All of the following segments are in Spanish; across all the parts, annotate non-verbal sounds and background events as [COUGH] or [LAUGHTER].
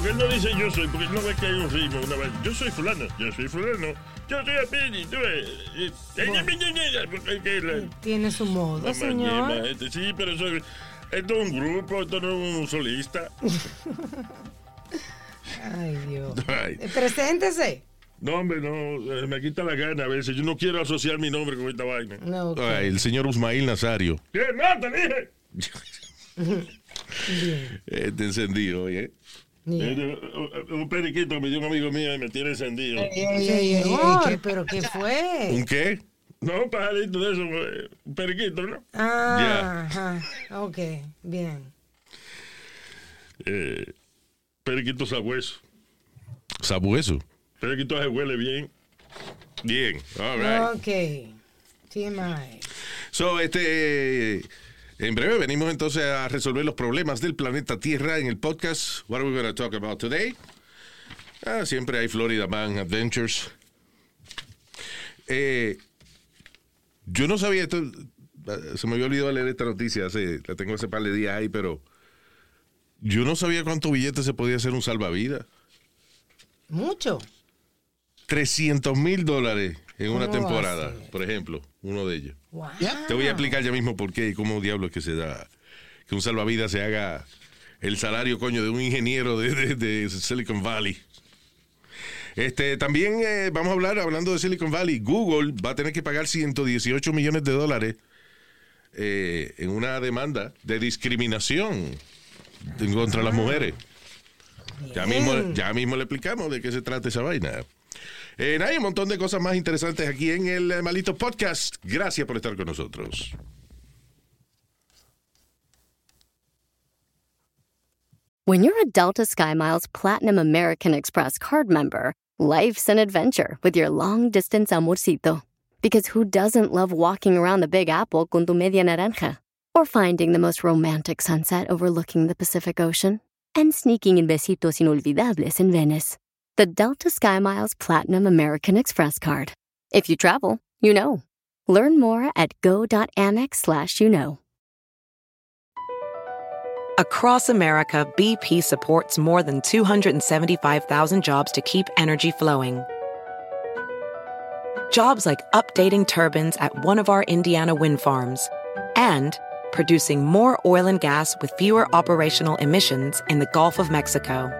¿Y por qué no dice yo soy? Porque no ve que hay un ritmo una vez. Yo soy fulano, yo soy fulano, yo soy Apini, tú ves. Eh, eh, porque Tiene su modo, la señor. este, Sí, pero eso, esto es un grupo, esto no es un solista. [LAUGHS] Ay, Dios. Ay. Eh, Preséntese. No, hombre, no, eh, me quita la gana a veces. Yo no quiero asociar mi nombre con esta vaina. No, ok. Ay, el señor Usmail Nazario. ¿Qué? [LAUGHS] No, te dije. Bien. Este encendido, oye. Eh, eh, Un periquito que me dio un amigo mío y me tiene encendido. Ey, ey, ey, ey, Señor, ¿qué- pero ¿qué fue? ¿Un qué? No, un pajarito de eso, eh, un periquito, ¿no? Ah, ajá. Ok, bien. Eh, periquito sabueso. Sabueso. Periquito se huele bien. Bien, all right. Ok. TMI. So, este. En breve venimos entonces a resolver los problemas del planeta Tierra en el podcast. What are we going to talk about today? Ah, siempre hay Florida Man Adventures. Eh, yo no sabía esto. Se me había olvidado leer esta noticia. Hace, la tengo hace par de días ahí, pero. Yo no sabía cuánto billete se podía hacer un salvavidas. Mucho. 300 mil dólares en una ¿Cómo va a temporada, por ejemplo, uno de ellos. Wow. Te voy a explicar ya mismo por qué y cómo diablos que se da que un salvavidas se haga el salario, coño, de un ingeniero de, de- de Silicon Valley. Este, también eh, vamos a hablar, hablando de Silicon Valley, Google va a tener que pagar 118 millones de dólares eh, en una demanda de discriminación contra las mujeres. Ya mismo, ya mismo le explicamos de qué se trata esa vaina. Eh, hay un montón de cosas más interesantes aquí en el eh, Malito Podcast. Gracias por estar con nosotros. When you're a Delta SkyMiles Platinum American Express card member, life's an adventure with your long distance amorcito. Because who doesn't love walking around the Big Apple con tu media naranja? Or finding the most romantic sunset overlooking the Pacific Ocean? And sneaking in besitos inolvidables in Venice. The Delta SkyMiles Platinum American Express card. If you travel, you know. Learn more at go.amex slash you know. Across America, BP supports more than 275,000 jobs to keep energy flowing. Jobs like updating turbines at one of our Indiana wind farms and producing more oil and gas with fewer operational emissions in the Gulf of Mexico.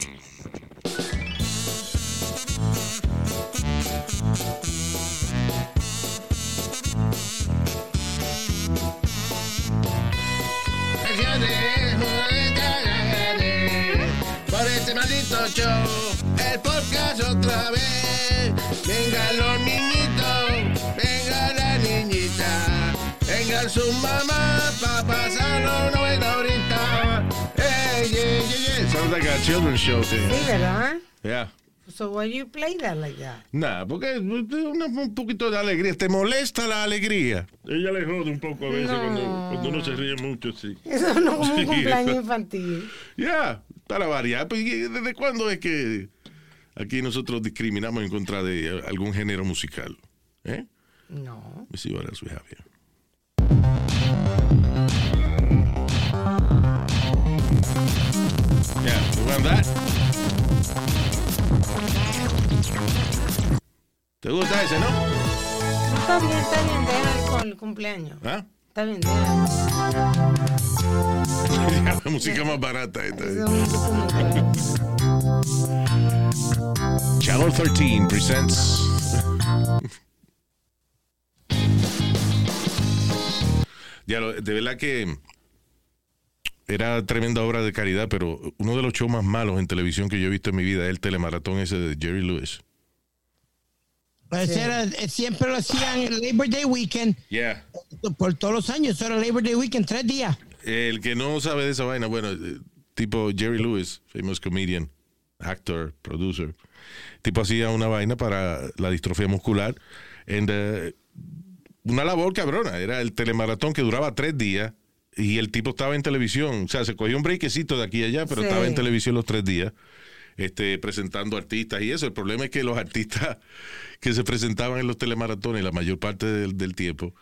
show, el podcast otra vez. Venga los niñitos, venga la niñita, venga su mamá pa' pasarlo una buena horita. Ey, ey, ey, ey. Sounds like a children's show thing. Sí, ¿verdad? Yeah. So why you play that like that? Nah, porque es una- un poquito de alegría. ¿Te molesta la alegría? Ella le jode un poco a veces No. cuando, cuando uno se ríe mucho, sí. Eso no es Sí, un cumpleaños infantil. Ya, para variar. Pues, ¿y ¿Desde cuándo es que aquí nosotros discriminamos en contra de eh, algún género musical? ¿Eh? No. Let me see what else we have here. Yeah, you want that? ¿Te gusta ese, no? Está bien, está bien, deja con el cumpleaños. ¿Ah? Está bien, deja. [LAUGHS] La música más barata esta. Documental. Channel 13 presents. [LAUGHS] Ya, de verdad que era tremenda obra de caridad, pero uno de los shows más malos en televisión que yo he visto en mi vida es el telemaratón ese de Jerry Lewis. Ese era- eh, siempre lo hacían el Labor Day Weekend Yeah. por todos los años. Eso era Labor Day Weekend, tres días. El que no sabe de esa vaina, bueno, eh, tipo Jerry Lewis, famous comedian, actor, producer, tipo hacía una vaina para la distrofia muscular. And, eh, una labor cabrona, era el telemaratón que duraba tres días y el tipo estaba en televisión, o sea, se cogió un breakcito de aquí y allá, pero Sí. estaba en televisión los tres días. Este, presentando artistas y eso. El problema es que los artistas que se presentaban en los telemaratones la mayor parte del, del tiempo,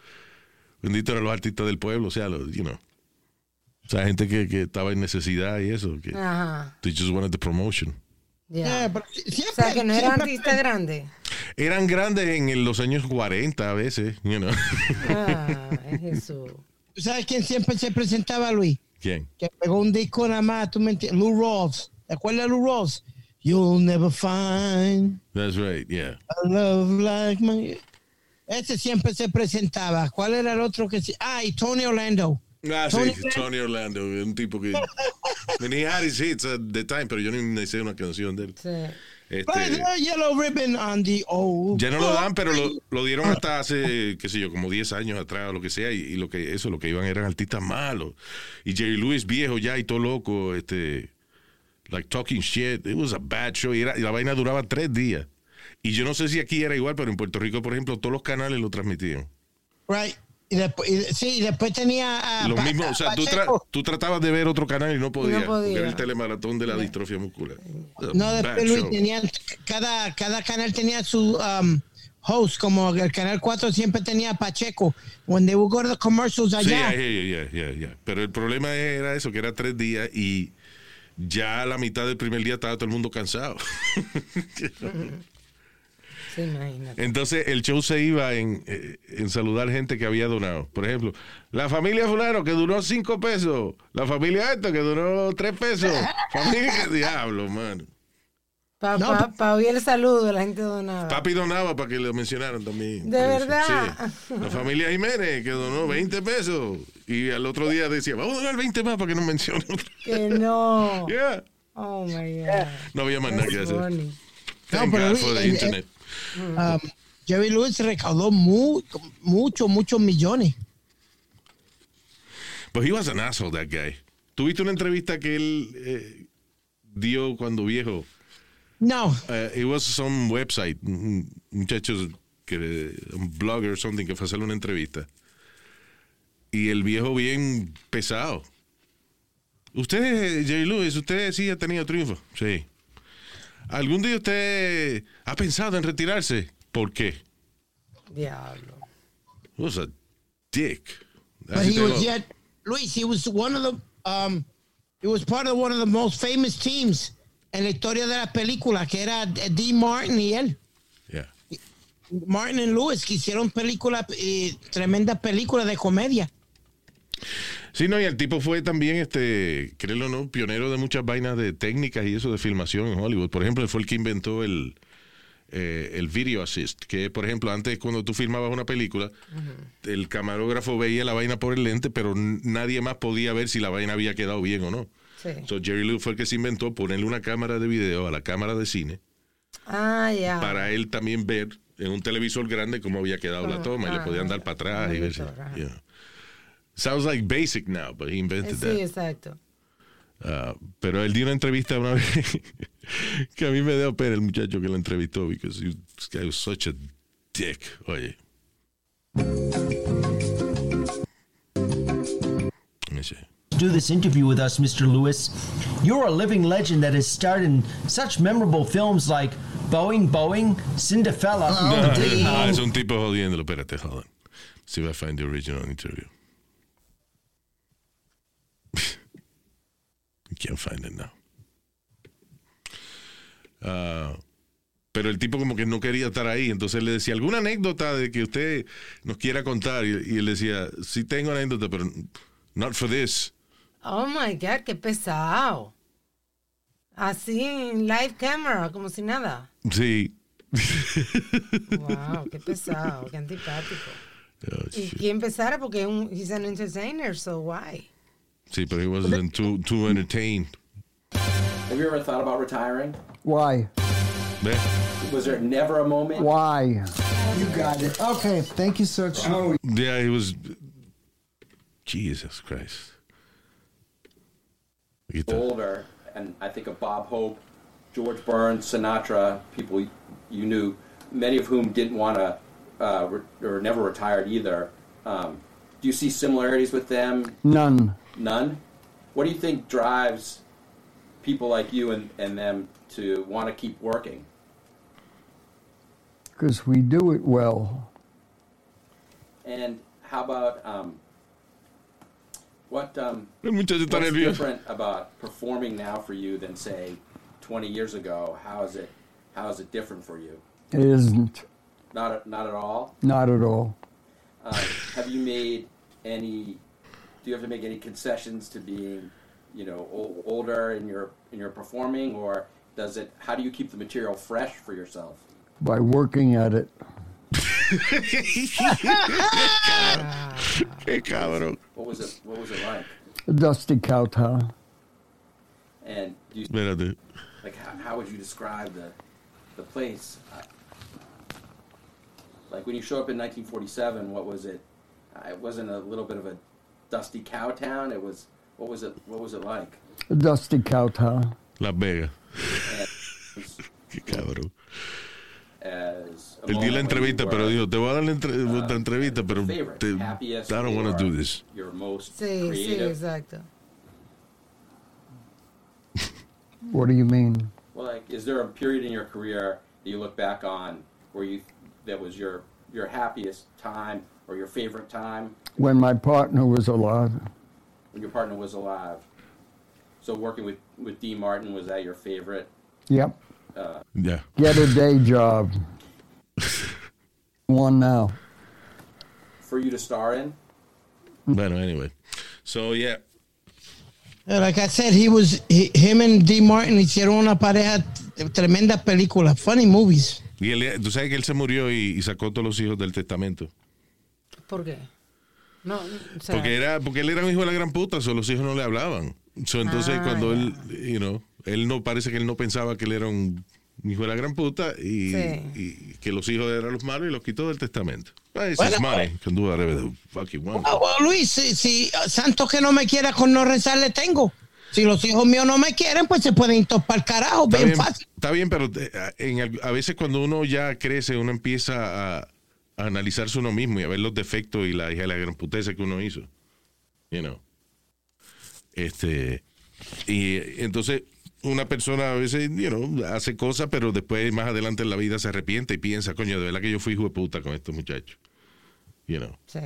bendito eran los artistas del pueblo, o sea, los, you know, o sea, gente que, que estaba en necesidad y eso, que Ajá. they just wanted the promotion. Ya. Yeah, pero O sea, que no era siempre- artista grande. Eran grandes en los años 40 a veces, you know. Ah, es eso. ¿Tú sabes quién siempre se presentaba, Luis? ¿Quién? Que pegó un disco nada más, tú me entiendes. Lou Rawls. ¿Te acuerdas de Lou Rawls? You'll never find That's right, yeah. a love like my... Ese siempre se presentaba. ¿Cuál era el otro que sí? Ah, y Tony Orlando. Ah, Tony sí, Tony Orlando, un tipo que... And he had his hits at the time, pero yo ni, ni sé una canción de él. Sí. Este, yellow ribbon on the old... ya no lo dan, pero lo, lo dieron hasta hace, qué sé yo, como 10 años atrás o lo que sea, y, y lo que eso, lo que iban eran artistas malos. Y Jerry Lewis viejo ya y todo loco, este, like talking shit. It was a bad show. Y, era- y la vaina duraba tres días. Y yo no sé si aquí era igual, pero en Puerto Rico, por ejemplo, todos los canales lo transmitían. Right. Y después, y- sí, y después tenía a Lo Pa- mismo, o sea, tú, tra- tú tratabas de ver otro canal y no podías. podía. porque Era el telemaratón de la distrofia muscular. A No, después Luis, tenían, cada, cada canal tenía su um, host, como el canal 4 siempre tenía a Pacheco. When they would go to the commercials Sí, allá. yeah, yeah, yeah, yeah, yeah. Pero el problema era eso, que era tres días y ya a la mitad del primer día estaba todo el mundo cansado. [LAUGHS] Sí, imagínate. Entonces el show se iba en, eh, en saludar gente que había donado. Por ejemplo, la familia fulano que duró cinco pesos. La familia esta que duró tres pesos. [LAUGHS] Familia, diablo, mano. Para No, pa, pa oír el saludo de la gente donada. Papi donaba para que lo mencionaran también. ¿De verdad? Sí. La familia Jiménez que donó 20 pesos. Y al otro día decía, vamos a donar 20 más para que nos mencionen. Que no. [LAUGHS] Yeah. Oh my God. No había más nada que hacer. pero God for the eh, internet. Um, Jerry Lewis recaudó mu- mucho, muchos millones. But he was an asshole, that guy. ¿Tuviste una entrevista que él eh, dio cuando viejo? No, Uh, it was some website, un muchacho que un blogger or something que fue a hacerle una entrevista. Y el viejo bien pesado. Usted, Jerry Lewis, usted sí ha tenido triunfo. Sí. ¿Algún día usted ha pensado en retirarse? ¿Por qué? Diablo. He was a dick. but he was yet, Luis, he was one of the, um, he was part of one of the most famous teams en la historia de la película, que era Dean Martin y él. Yeah. Martin y Lewis, que hicieron películas, eh, tremendas películas de comedia. Sí, no, y el tipo fue también, este, créelo o no, pionero de muchas vainas de técnicas y eso de filmación en Hollywood. Por ejemplo, él fue el que inventó el, eh, el video assist, que por ejemplo, antes cuando tú filmabas una película, el camarógrafo veía la vaina por el lente, pero nadie más podía ver si la vaina había quedado bien o no. Sí. So, Jerry Lewis fue el que se inventó ponerle una cámara de video a la cámara de cine Ah, para él también ver en un televisor grande cómo había quedado la toma y le ah, podían dar para atrás y ver si- yeah. Sounds like basic now, but he invented Sí, that. exacto. Ah, pero él dio una entrevista una [LAUGHS] vez que a mí me dio pena el muchacho que lo entrevistó because he, this guy was such a dick. Oye. Let me see. do this interview with us, Mr. Lewis. You're a living legend that has starred in such memorable films like Boeing, Boeing, Cinderella. No, [LAUGHS] Ding no, Dong. es un tipo jodiéndolo. Espérate, hold on. See if I find the original interview. I can't find it now. Ah, pero el tipo como que no quería estar ahí, entonces le decía, ¿alguna anécdota de que usted nos quiera contar? Y, y él decía, sí tengo anécdota, pero not for this. Oh my God, qué pesado. Así en live camera, como si nada. Sí. Wow, qué pesado, qué antipático. Oh, Y quién empezara porque es un, he's an entertainer, so why? Sí, pero he wasn't too, too entertained. Have you ever thought about retiring? Why? ¿Ves? Was there never a moment? Why? You got it. Okay, thank you, sir. Oh, Yeah, he was. Jesus Christ. Aquí está. older, and I think of Bob Hope, George Burns, Sinatra, people you knew, many of whom didn't want to, uh, re- or never retired either. Um, do you see similarities with them? none. None. What do you think drives people like you and, and them to want to keep working? Because we do it well. And how about um, what um, El muchacho está what's different about performing now for you than say 20 years ago? How is it? How is it different for you? It isn't. Not at, not at all. Not at all. Um, have you made any? Do you have to make any concessions to being, you know, o- older in your in your performing, or does it? How do you keep the material fresh for yourself? By working at it. [LAUGHS] Qué cabrón. What was it? What was it like? Dusty cow town. And do you, Espérate. like how, how would you describe the the place? Uh, Like when you show up in 1947, what was it? Uh, it wasn't a little bit of a dusty cow town. It was. What was it? What was it like? A dusty cow town. Las Vegas. And [LAUGHS] Qué cabrón. as a Él dio la moment when you entrevista, were, pero dijo, te voy a dar la entre- uh, otra entrevista, pero favorite, te, I don't want to do this. Your most Sí, sí, exacto. [LAUGHS] What do you mean? Well, like, is there a period in your career that you look back on where you that was your your happiest time or your favorite time When my partner was alive. when your partner was alive? So working with with D. Martin was that your favorite? Yep. Yeah. Get a day job. [LAUGHS] One now. For you to star in? But anyway. So, yeah. Uh, Like I said, he was he, him and D. Martin hicieron una pareja t- tremenda película, funny movies. Y él, tú sabes que él se murió y, y sacó todos los hijos del testamento. ¿Por qué? No, o sea, Porque era porque él era un hijo de la gran puta, so los hijos no le hablaban. So, entonces Ah, cuando él, you know, él no parece que él no pensaba que él era un hijo de la gran puta y, Sí. y que los hijos eran los malos y los quitó del testamento. Ah, Bueno, his money. pues. Can do whatever the fuck he wants. Ah, bueno, Luis, si, si uh, santo que no me quiera con no rezar le tengo. Si los hijos míos no me quieren, pues se pueden topar el carajo, Está bien bien, fácil. está bien, pero eh, en a veces cuando uno ya crece, uno empieza a, a analizarse uno mismo y a ver los defectos y la hija de la gran puteza que uno hizo. You know. Este, y entonces una persona a veces, you know, hace cosas, pero después más adelante en la vida se arrepiente y piensa, coño, de verdad que yo fui hijo de puta con estos muchachos. You know. sí.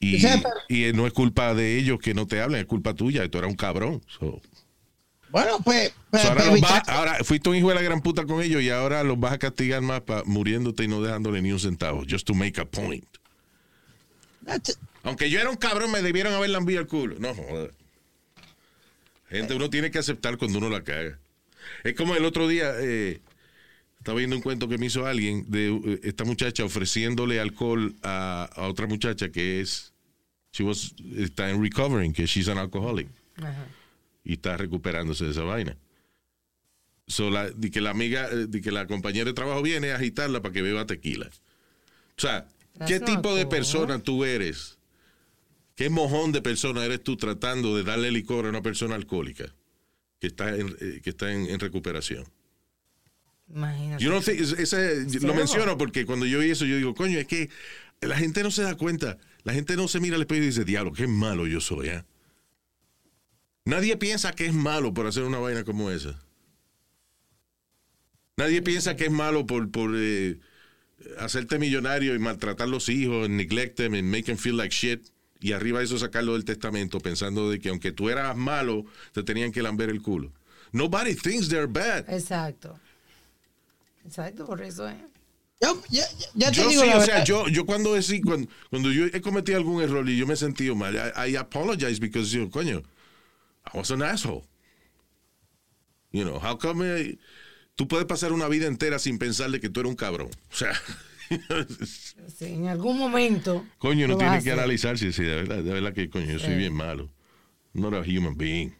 Y, O sea, pero- y no es culpa de ellos que no te hablen, es culpa tuya, tú eras un cabrón. So, Bueno, pues, pues, So, ahora, los vas- ahora fuiste un hijo de la gran puta con ellos y ahora los vas a castigar más pa- muriéndote y no dejándole ni un centavo. Just to make a point. Aunque yo era un cabrón, me debieron haber lambido el culo. No, joder. Gente, uno tiene que aceptar cuando uno la caga. Es como el otro día, eh, estaba viendo un cuento que me hizo alguien de eh, esta muchacha ofreciéndole alcohol a, a otra muchacha que es, she was, está en recovering, que she's an alcoholic Ajá. y está recuperándose de esa vaina. So, la, de que la amiga, eh, de que la compañera de trabajo viene a agitarla para que beba tequila. O sea, ¿qué That's not tipo de persona tú eres? ¿Qué mojón de persona eres tú tratando de darle licor a una persona alcohólica que está en, eh, que está en, en recuperación? Imagínate. Yo no sé, lo menciono porque cuando yo oí eso, yo digo, coño, es que la gente no se da cuenta. La gente no se mira al espejo y dice, diablo, qué malo yo soy, ¿ah?". Nadie piensa que es malo por hacer una vaina como esa. Nadie piensa que es malo por, por eh, hacerte millonario y maltratar los hijos, and neglect them and make them feel like shit. Y arriba de eso sacarlo del testamento pensando de que aunque tú eras malo, te tenían que lamber el culo. Nobody thinks they're bad. Exacto. Exacto, por eso es. yo, ya, ya te Yo digo sí, la o verdad. sea, yo, yo cuando, he, cuando, cuando yo he cometido algún error y yo me he sentido mal, I, I apologize because, yo, coño, I was an asshole. You know, how come eh, tú puedes pasar una vida entera sin pensar de que tú eres un cabrón? O sea, [LAUGHS] Sí, en algún momento. Coño, no tiene que hacer. analizarse, sí, de verdad, de verdad que coño, yo soy Sí. bien malo. Not a human being.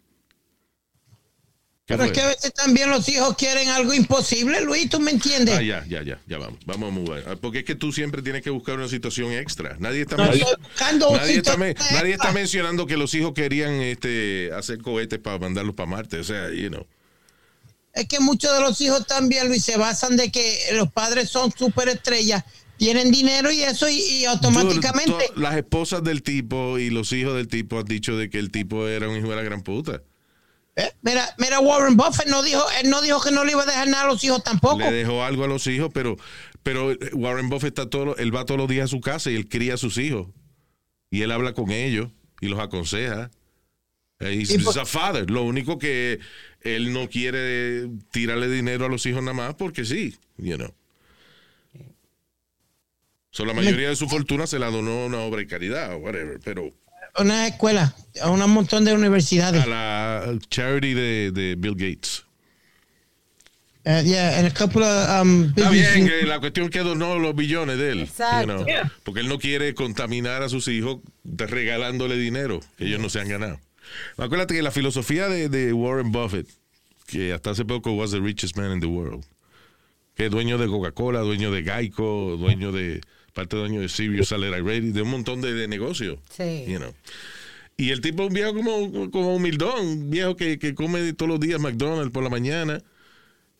¿Qué Pero es que a veces también los hijos quieren algo imposible, Luis, ¿tú me entiendes? Ah, ya, ya, ya, ya vamos. Vamos a mover. Ah, Porque es que tú siempre tienes que buscar una situación extra. Nadie está, No nadie está, nadie mencionando que los hijos querían este, hacer cohetes para mandarlos para Marte. O sea, you know. Es que muchos de los hijos también, Luis, se basan de que los padres son superestrellas, tienen dinero y eso, y, y automáticamente. Dude, las esposas del tipo y los hijos del tipo han dicho de que el tipo era un hijo de la gran puta. Eh, Mira, mira, Warren Buffett no dijo, él no dijo que no le iba a dejar nada a los hijos tampoco. Le dejó algo a los hijos, pero, pero Warren Buffett está todo, él va todos los días a su casa y él cría a sus hijos. Y él habla con ellos y los aconseja. Eh, He's, he's a father. Lo único que él no quiere tirarle dinero a los hijos nada más porque sí, you know. So, la mayoría de su fortuna se la donó a una obra de caridad o whatever, pero Una escuela, a un montón de universidades. a la charity de, de Bill Gates. Uh, yeah, and a couple of um, Está bien, que la cuestión que donó los billones de él. Exacto. you know, Porque él no quiere contaminar a sus hijos de- regalándole dinero que ellos no se han ganado. Acuérdate que la filosofía de, de Warren Buffett, que hasta hace poco was the richest man in the world, que es dueño de Coca-Cola, dueño de Geico, dueño de, parte dueño de Sirius Satellite Radio, de un montón de, de negocios. Sí. you know. Y el tipo es un viejo como, como humildón, un viejo que, que come todos los días McDonald's por la mañana,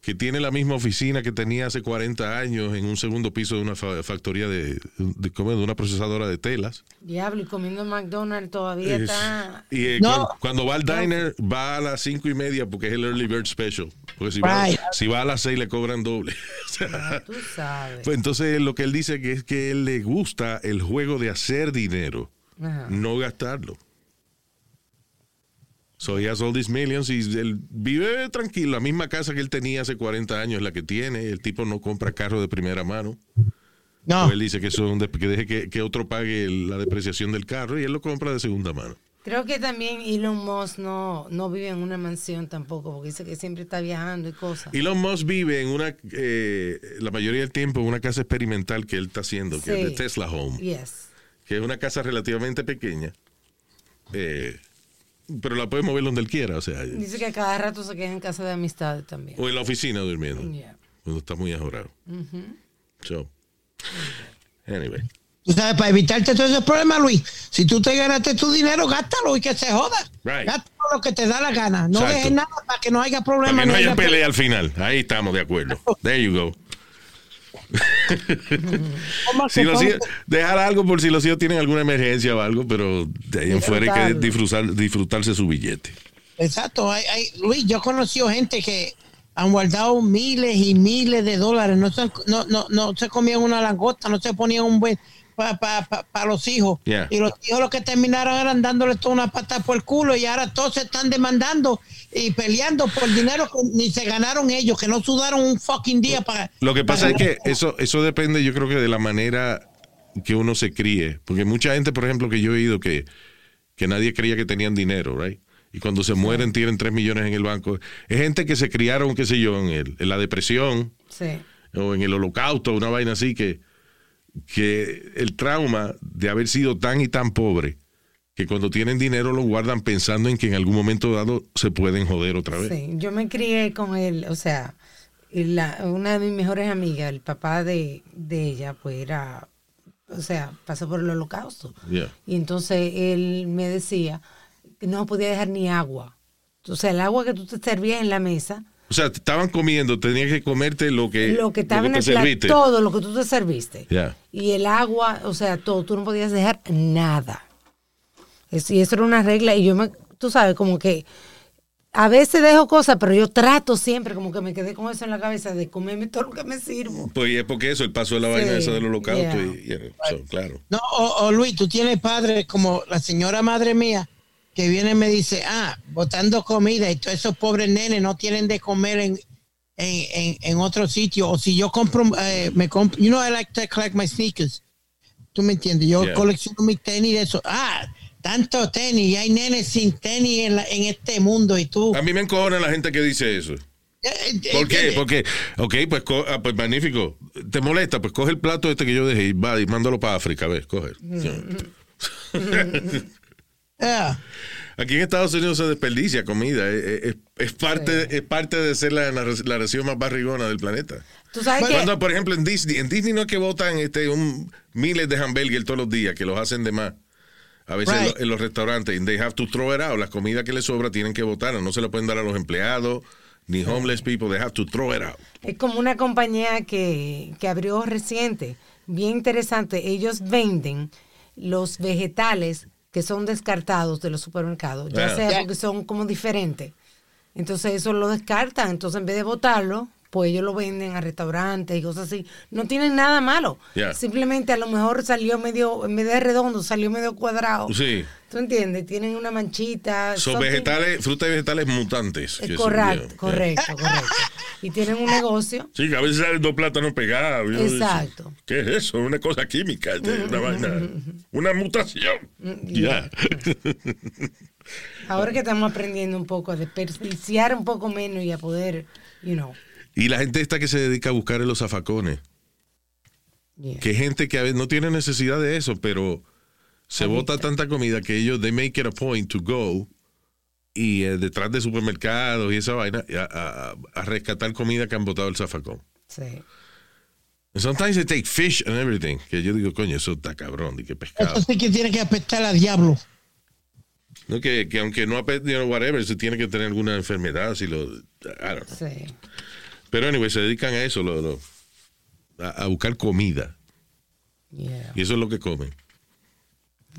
que tiene la misma oficina que tenía hace 40 años en un segundo piso de una fa- factoría de, de, una procesadora de telas. Diablo, y comiendo McDonald's todavía Es- está. y eh, No. cuando, va al diner, va a las cinco y media porque es el early bird special. Porque si, va, si va a las seis le cobran doble. [LAUGHS] O sea, Tú sabes. pues entonces lo que él dice que es que él le gusta el juego de hacer dinero, Ajá. no gastarlo. So he has all these millions y él vive tranquilo. La misma casa que él tenía hace 40 años es la que tiene. El tipo no compra carro de primera mano. No, Pues él dice que, eso es un de- que deje que, que otro pague la depreciación del carro y él lo compra de segunda mano. Creo que también Elon Musk no, no vive en una mansión tampoco, porque dice que siempre está viajando y cosas. Elon Musk vive en una, eh, la mayoría del tiempo, en una casa experimental que él está haciendo, que es de. Tesla Home, Yes. que es una casa relativamente pequeña, eh, pero la puede mover donde él quiera, o sea, Dice que a cada rato se queda en casa de amistades también. o en la oficina durmiendo, Yeah. cuando está muy ajorado. So, anyway. tú sabes, para evitarte todos esos problemas, Luis, si tú te ganaste tu dinero, gástalo y que se joda. Right. Gástalo lo que te da la gana. No Exacto. dejes nada para que no haya Para problemas. que no ni haya haya pelea al final, ahí estamos de acuerdo. There you go. Problemas. Si los hijos- dejar algo por si los hijos tienen alguna emergencia o algo, pero de ahí en fuera hay que disfrutar, disfrutarse su billete. Exacto. Hay, hay- Luis, yo he conocido gente que han guardado miles y miles de dólares. No se, no, no, no se comían una langosta, no se ponían un buen para los hijos. Yeah. Y los hijos lo que terminaron eran dándole toda una pata por el culo y ahora todos se están demandando y peleando por dinero que ni se ganaron ellos, que no sudaron un fucking día para... Lo que pasa es que eso, eso depende, yo creo que de la manera que uno se críe. Porque mucha gente, por ejemplo, que yo he oído que, que nadie creía que tenían dinero, right? Y cuando se mueren tienen 3 millones en el banco. Es gente que se criaron, qué sé yo, en, el- en la depresión Sí. o en el holocausto, una vaina así, que, que el trauma de haber sido tan y tan pobre, que cuando tienen dinero lo guardan pensando en que en algún momento dado se pueden joder otra vez. Sí, yo me crié con él, o sea, la- una de mis mejores amigas, el papá de, de ella, pues era, o sea, pasó por el holocausto. Yeah. Y entonces él me decía que no podía dejar ni agua. O sea, el agua que tú te servías en la mesa, O sea, te estaban comiendo, tenías que comerte lo que, lo que estaba en te el plato, serviste. todo lo que tú te serviste. Ya. Y el agua, o sea, todo, tú no podías dejar nada. Es- y eso era una regla y yo me, tú sabes, como que a veces dejo cosas, pero yo trato siempre, como que me quedé con eso en la cabeza, de comerme todo lo que me sirvo. Pues es porque eso, él pasó la Sí, vaina esa del holocausto yeah. y, y- so, claro. No, o, o Luis, tú tienes padres como la señora madre mía que viene y me dice, ah, botando comida y todos esos pobres nenes no tienen de comer en, en, en, en otro sitio. O si yo compro, eh, me compro, you know, I like to collect my sneakers. ¿Tú me entiendes? Yo Yeah. colecciono mis tenis de eso. Ah, tanto tenis y hay nenes sin tenis en, la- en este mundo y tú. A mí me encojona la gente que dice eso. ¿Por qué? Porque, ok, pues, ah, pues magnífico. ¿Te molesta? Pues coge el plato este que yo dejé y va y mándalo para África, a ver, coge. [LAUGHS] Yeah. Aquí en Estados Unidos se desperdicia comida. Es, es- es parte, es parte de ser la, la, la región más barrigona del planeta. Tú sabes que Cuando, por ejemplo, en Disney, en Disney no es que botan este, un, miles de hamburgues todos los días, que los hacen de más. A veces en, Right. lo- en los restaurantes, and they have to throw it out. Las comidas que les sobra tienen que botar, no se la pueden dar a los empleados, ni homeless people, they have to throw it out. es como una compañía que, que abrió reciente, bien interesante. Ellos venden los vegetales que son descartados de los supermercados, ya Yeah. sea Yeah. porque son como diferentes. Entonces eso lo descartan. Entonces en vez de botarlo, pues ellos lo venden a restaurantes y cosas así. No tienen nada malo. Yeah. Simplemente a lo mejor salió medio, en vez de redondo, salió medio cuadrado. Sí. ¿Tú entiendes? Tienen una manchita. Son vegetales, frutas y vegetales mutantes. Eh, correcto, correcto, correcto. [LAUGHS] Y tienen un negocio. Sí, que a veces salen dos plátanos pegados. Exacto. ¿Qué es eso? Una cosa química, este, una vaina, una mutación. Ya. Ahora que estamos aprendiendo un poco a desperdiciar un poco menos y a poder, you know. Y la gente esta que se dedica a buscar en los zafacones. yeah. Que gente que a veces no tiene necesidad de eso, pero se bota tanta comida que ellos, they make it a point to go y eh, detrás de supermercados y esa vaina a, a- a rescatar comida que han botado el zafacón. Sí. And sometimes they take fish and everything. Que yo digo, coño, eso está cabrón, de qué pescado. Eso sí que tiene que apestar a diablo. No, que, que aunque no ha you know, whatever, se tiene que tener alguna enfermedad, si lo, I don't know. Sí. Pero anyway, se dedican a eso, lo- lo- a, a buscar comida. Yeah. Y eso es lo que comen.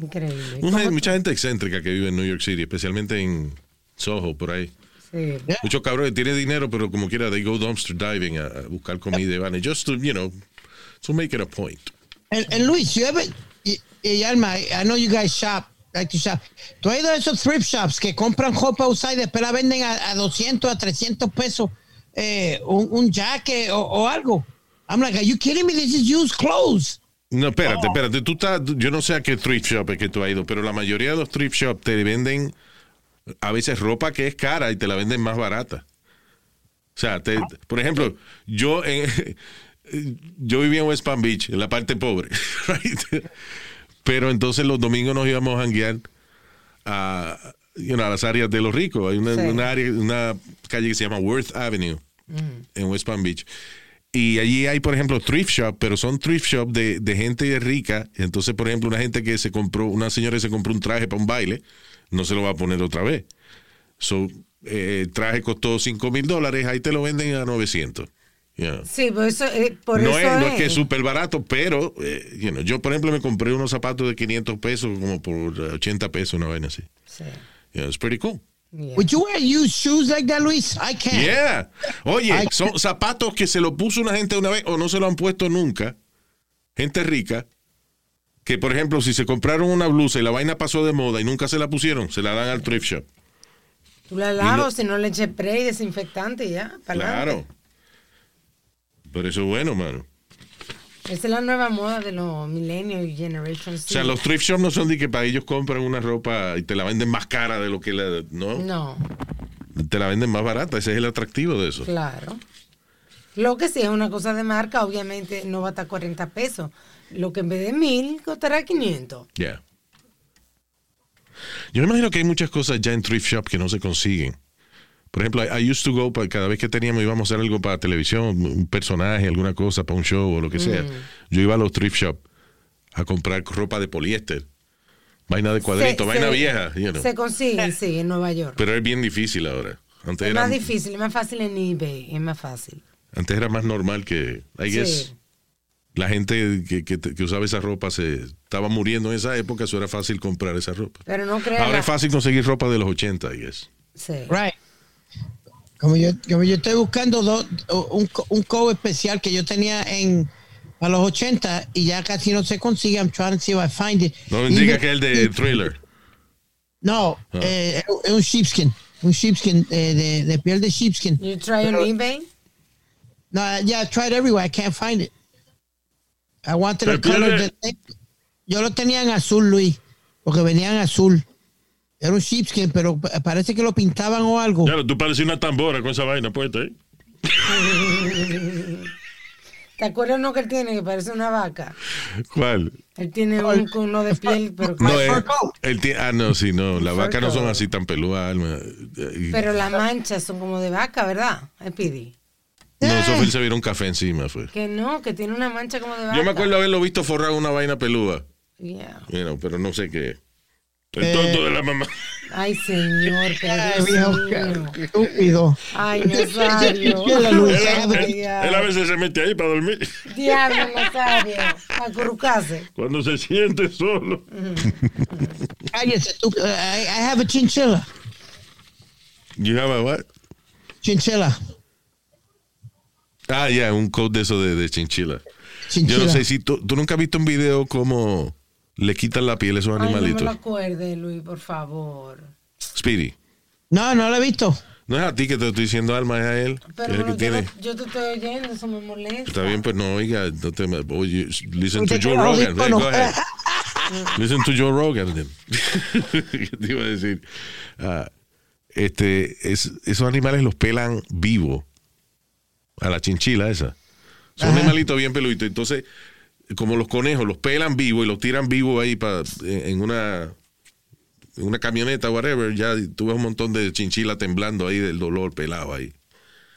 Increíble. Mucha, ¿Cómo- mucha gente excéntrica que vive en New York City, especialmente en Soho, por ahí. Sí. Muchos cabrones tienen dinero, pero como quiera, they go dumpster diving a, a buscar comida y van. y Just to, you know, to make it a point. And, and Luis, you ever, y, y Alma, I I know you guys shop, like to shop. ¿Tú has ido a esos thrift shops que compran ropa usada y después la venden a, a 200, a 300 pesos eh, un, un jacket o, o algo? I'm like, are you kidding me? This is used clothes. No, espérate, espérate. Tú estás, yo no sé a qué thrift shop es que tú has ido, pero la mayoría de los thrift shops te venden a veces ropa que es cara y te la venden más barata. O sea, te- por ejemplo, yo en- [LAUGHS] yo vivía en West Palm Beach, en la parte pobre, [LAUGHS] right? pero entonces los domingos nos íbamos a janguear a, you know, a las áreas de los ricos. Hay una, Sí. una área, una calle que se llama Worth Avenue en West Palm Beach. Y allí hay, por ejemplo, thrift shop, pero son thrift shop de, de gente rica. Entonces, por ejemplo, una gente que se compró, una señora que se compró un traje para un baile, no se lo va a poner otra vez. So, eh, el traje costó 5 mil dólares, ahí te lo venden a 900. Yeah. Sí, por eso, eh, por no, eso es, no es. es que es súper barato, pero eh, you know, yo, por ejemplo, me compré unos zapatos de 500 pesos como por 80 pesos, una vaina así. Sí. Yeah, it's pretty cool. Yeah. Would you wear used shoes like that, Luis? I can't. Yeah. Oye, son zapatos que se lo puso una gente una vez o no se lo han puesto nunca. Gente rica. Que, por ejemplo, si se compraron una blusa y la vaina pasó de moda y nunca se la pusieron, se la dan al thrift shop. Tú la lavas, si no le eches spray, desinfectante y ya. Claro. adelante. Pero eso es bueno, mano. Esa es la nueva moda de los millennials y Generation O sea, los thrift shops no son de que para ellos compran una ropa y te la venden más cara de lo que la. No. No, Te la venden más barata. Ese es el atractivo de eso. claro. Lo que sí es una cosa de marca, obviamente no va a estar 40 pesos. Lo que en vez de mil costará 500. Yeah. Yo me imagino que hay muchas cosas ya en thrift shop que no se consiguen. Por ejemplo, I, I used to go, cada vez que teníamos, íbamos a hacer algo para televisión, un personaje, alguna cosa, para un show o lo que sea. Yo iba a los thrift shop a comprar ropa de poliéster. Vaina de cuadrito, Se- vaina se- vieja. you know. Se consigue, sí, en Nueva York. Pero es bien difícil ahora. Antes es era, más difícil, es más fácil en eBay, es más fácil. antes era más normal que, I Sí. guess, la gente que, que- que usaba esa ropa se estaba muriendo en esa época, eso era fácil comprar esa ropa. Pero no creas. Ahora la- es fácil conseguir ropa de los 80, I guess. Sí. Right. Como yo, como yo estoy buscando dos- un, un coat especial que yo tenía en a los 80 y ya casi no se consigue. I'm trying to see if I find it. No me me- que es el de Thriller. No, eh, es un sheepskin. Un sheepskin eh, de, de piel de sheepskin. You try on eBay? No, yeah, I tried everywhere. I can't find it. I wanted piel color. de- yo lo tenía en azul, Luis, porque venían azul. Era un sheepskin, pero pa- parece que lo pintaban o algo. Claro, tú pareces una tambora con esa vaina puesta ahí. [LAUGHS] ¿Te acuerdas uno que él tiene que parece una vaca? ¿Cuál? Él tiene un, uno de piel, [LAUGHS] pero, No, eh, él tie- ah, no, sí, no. Las vacas no son así tan peludas, Alma. Pero las manchas son como de vaca, ¿verdad? Eh, Pidi. No, eso fue él se vieron un café encima, fue. Que no, que tiene una mancha como de vaca. Yo me acuerdo haberlo visto forrado una vaina peluda. Yeah. You know, pero no sé qué. El tonto de la mamá. Ay, señor, pero Ay, Dios viejo, mío. Estúpido. Ay, Nazario. [LAUGHS] Él, él- a veces se mete ahí para dormir. Diablo, Nazario. Acurrucase. Cuando se siente solo. Cállese, estúpido. I, I have a chinchilla. You have a what? Chinchilla. Ah, ya, un code de eso de. Chinchilla. Yo no sé si tú, tú nunca has visto un video cómo le quitan la piel a esos Ay, no me animalitos. lo acuerde, Luis, por favor. Speedy. No, no lo he visto. No es a ti que te estoy diciendo, Alma, es a él. Pero es el que yo, tiene. no- yo te estoy oyendo, eso me molesta. Está bien, pues no, oiga, no te, oye, listen to Joe Rogan. Hey, go ahead. [LAUGHS] Listen to Joe Rogan. then. [LAUGHS] ¿Qué te iba a decir? Ah, este, es- esos animales los pelan vivo a la chinchila esa. Son animalitos bien peluditos. Entonces, como los conejos, los pelan vivo y los tiran vivo ahí pa, en en una en una camioneta, whatever, ya tú ves un montón de chinchila temblando ahí del dolor pelado ahí.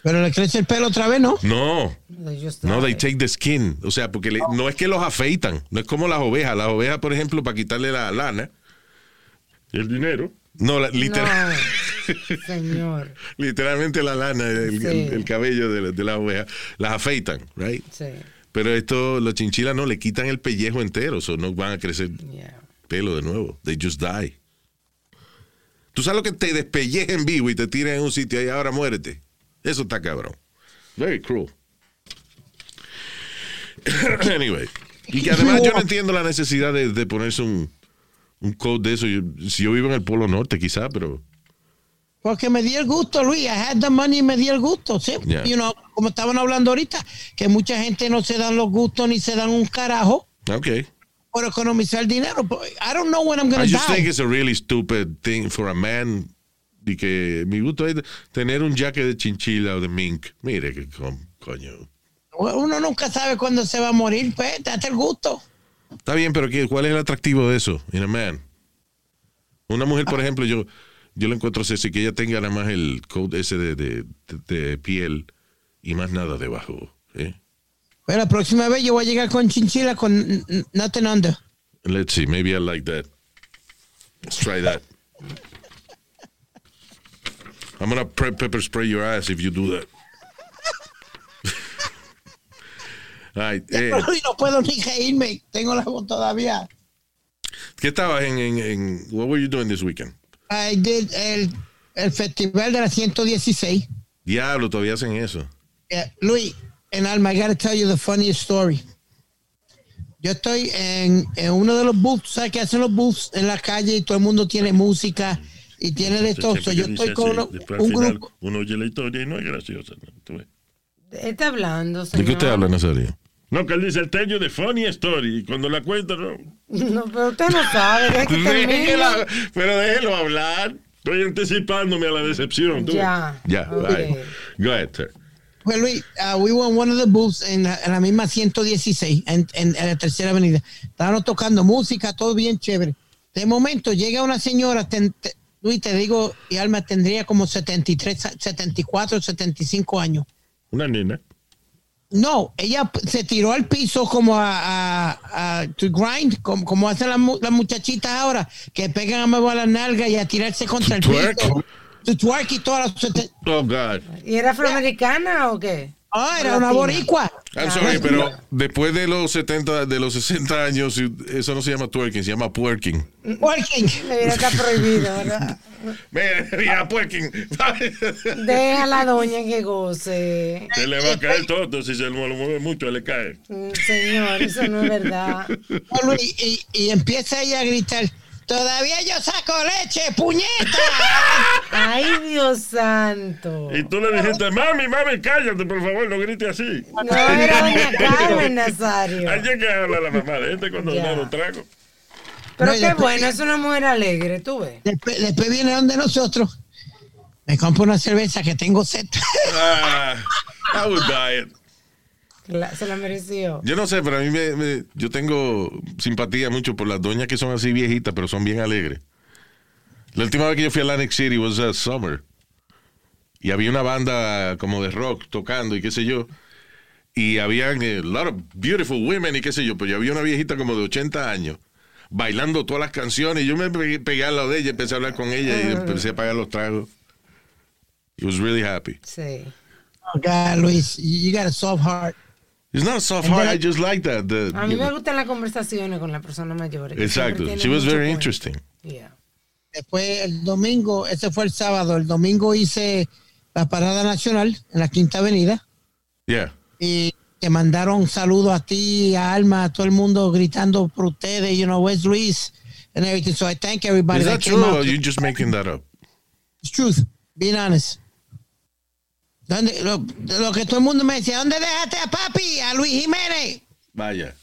Pero le crece el pelo otra vez, ¿no? No, no, they take the skin. O sea, porque le- no es que los afeitan. No es como las ovejas. Las ovejas, por ejemplo, para quitarle la lana. Y el dinero. No, la- literal- No, [LAUGHS] señor. literalmente la lana, el, Sí. el- el cabello de, la- de las ovejas, las afeitan, right? Sí, Pero esto, los chinchilas no, le quitan el pellejo entero. So no van a crecer yeah. pelo de nuevo. They just die. Tú sabes lo que te despelleja en vivo y te tiran en un sitio y ahora muérete. Eso está cabrón. Very cruel. [COUGHS] anyway. Y que además yo no entiendo la necesidad de, de ponerse un, un code de eso. Yo- si yo vivo en el Polo Norte, quizá, pero. Porque me di el gusto, Luis. I had the money y me di el gusto. ¿sí? Yeah. You know, como estaban hablando ahorita, que mucha gente no se dan los gustos ni se dan un carajo Ok. por economizar dinero. I don't know when I'm I going to just think die. it's a really stupid thing for a man. Y que mi gusto es tener un jacket de chinchila o de mink. Mire que coño. Uno nunca sabe cuándo se va a morir, pues, date el gusto. Está bien, pero ¿qué- ¿cuál es el atractivo de eso in a man? Una mujer, por ejemplo, yo, yo le encuentro sexy que ella tenga nada más el coat ese de, de- piel y más nada debajo. ¿eh? Pero la próxima vez yo voy a llegar con chinchila con nothing under. Let's see, maybe I like that. Let's try that. I'm gonna pepper spray your ass if you do that. [LAUGHS] Right, eh, no puedo ni reírme. Tengo la voz todavía. ¿Qué estabas en, en, en- What were you doing this weekend? I did el, el festival de la 116. Diablo, todavía hacen eso. Yeah, Luis, en Alma, I gotta tell you the funniest story. Yo estoy en, en uno de los booths, ¿sabes qué hacen los booths en la calle y todo el mundo tiene música y tiene de todo? So, yo estoy con uno- un final grupo. uno oye la historia y no es graciosa. ¿no? Tú ves. Está hablando, ¿De qué usted habla, Nazario? No, que él dice el teño de funny story. Y cuando la cuenta, no. [LAUGHS] No, pero usted no sabe, deja que. [LAUGHS] Déjela- pero déjelo hablar. Estoy anticipándome a la decepción. tú. Ya. Ya, Ok. right. Go ahead, sir. Pues Luis, uh, we were in one of the booths en la, en la misma 116, en, en- en la tercera avenida. Estábamos tocando música, todo bien chévere. De momento llega una señora, ten- te- Luis, te digo, y Alma tendría como 73, 74, 75 años. Una nena. No, ella se tiró al piso como a, a- a- to grind, como, como hacen las, mu- las muchachitas ahora, que pegan a mover la nalga y a tirarse contra el twerk? piso. To twerk y todas las... Oh, God. ¿Y era afroamericana o qué? Ah, era una boricua. I'm sorry, pero después de los 70, de los 60 años, eso no se llama twerking, se llama puerking. Working. Debería estar prohibido, ¿verdad? Mira, puerking. Deja a la doña que goce. Se le va a caer todo. Si se lo mueve mucho, le cae. Mm, Señor, eso no es verdad. Luis, y, y empieza ella a gritar, todavía yo saco leche, puñeta. [LAUGHS] Ay, Dios santo. Y tú le dijiste, mami, mami, cállate, por favor, no grites así. No era doña Carmen Nazario. Ayer que habla la mamá de este cuando da los tragos. Pero No, qué después- bueno, es una mujer alegre, tú ves. Después, después viene donde nosotros. Me compro una cerveza que tengo sed. Ah, I would buy it. La- se la mereció. Yo no sé, pero a mí me, me- yo tengo simpatía mucho por las doñas que son así viejitas, pero son bien alegres. La última vez que yo fui a Atlantic City was uh, summer. Y había una banda como de rock tocando y qué sé yo. Y había a lot of beautiful women y qué sé yo. Pero yo había una viejita como de 80 años bailando todas las canciones. Y yo me pegué, pegué al lado de ella, empecé a hablar con ella y empecé a pagar los tragos. He was really happy. Sí. Oh, God, Luis, you got a soft heart. It's not soft heart, I just like that. the- A mí me gustan las conversaciones con las personas mayores. que Exacto. She was very point. interesting. Yeah. Después el domingo, ese fue el sábado, el domingo hice la parada nacional en la Quinta Avenida Yeah. y te mandaron saludos a ti, a Alma, a todo el mundo gritando por ustedes, you know, where's Luis and everything. So I thank everybody Is that that true or you just making that up? It's truth, being honest. ¿Dónde- lo, lo que todo el mundo me decía, ¿dónde dejaste a papi? A Luis Jiménez. Vaya.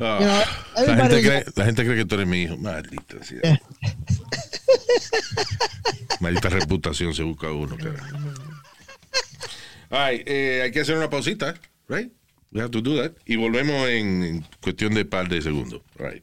Ah, You know, la, gente cree, la gente cree que tú eres mi hijo. Maldita sea. [LAUGHS] Maldita reputación se busca uno. carajo. Right, eh, hay que hacer una pausita, right? We have to do that. Y volvemos en, cuestión de par de segundos. Right.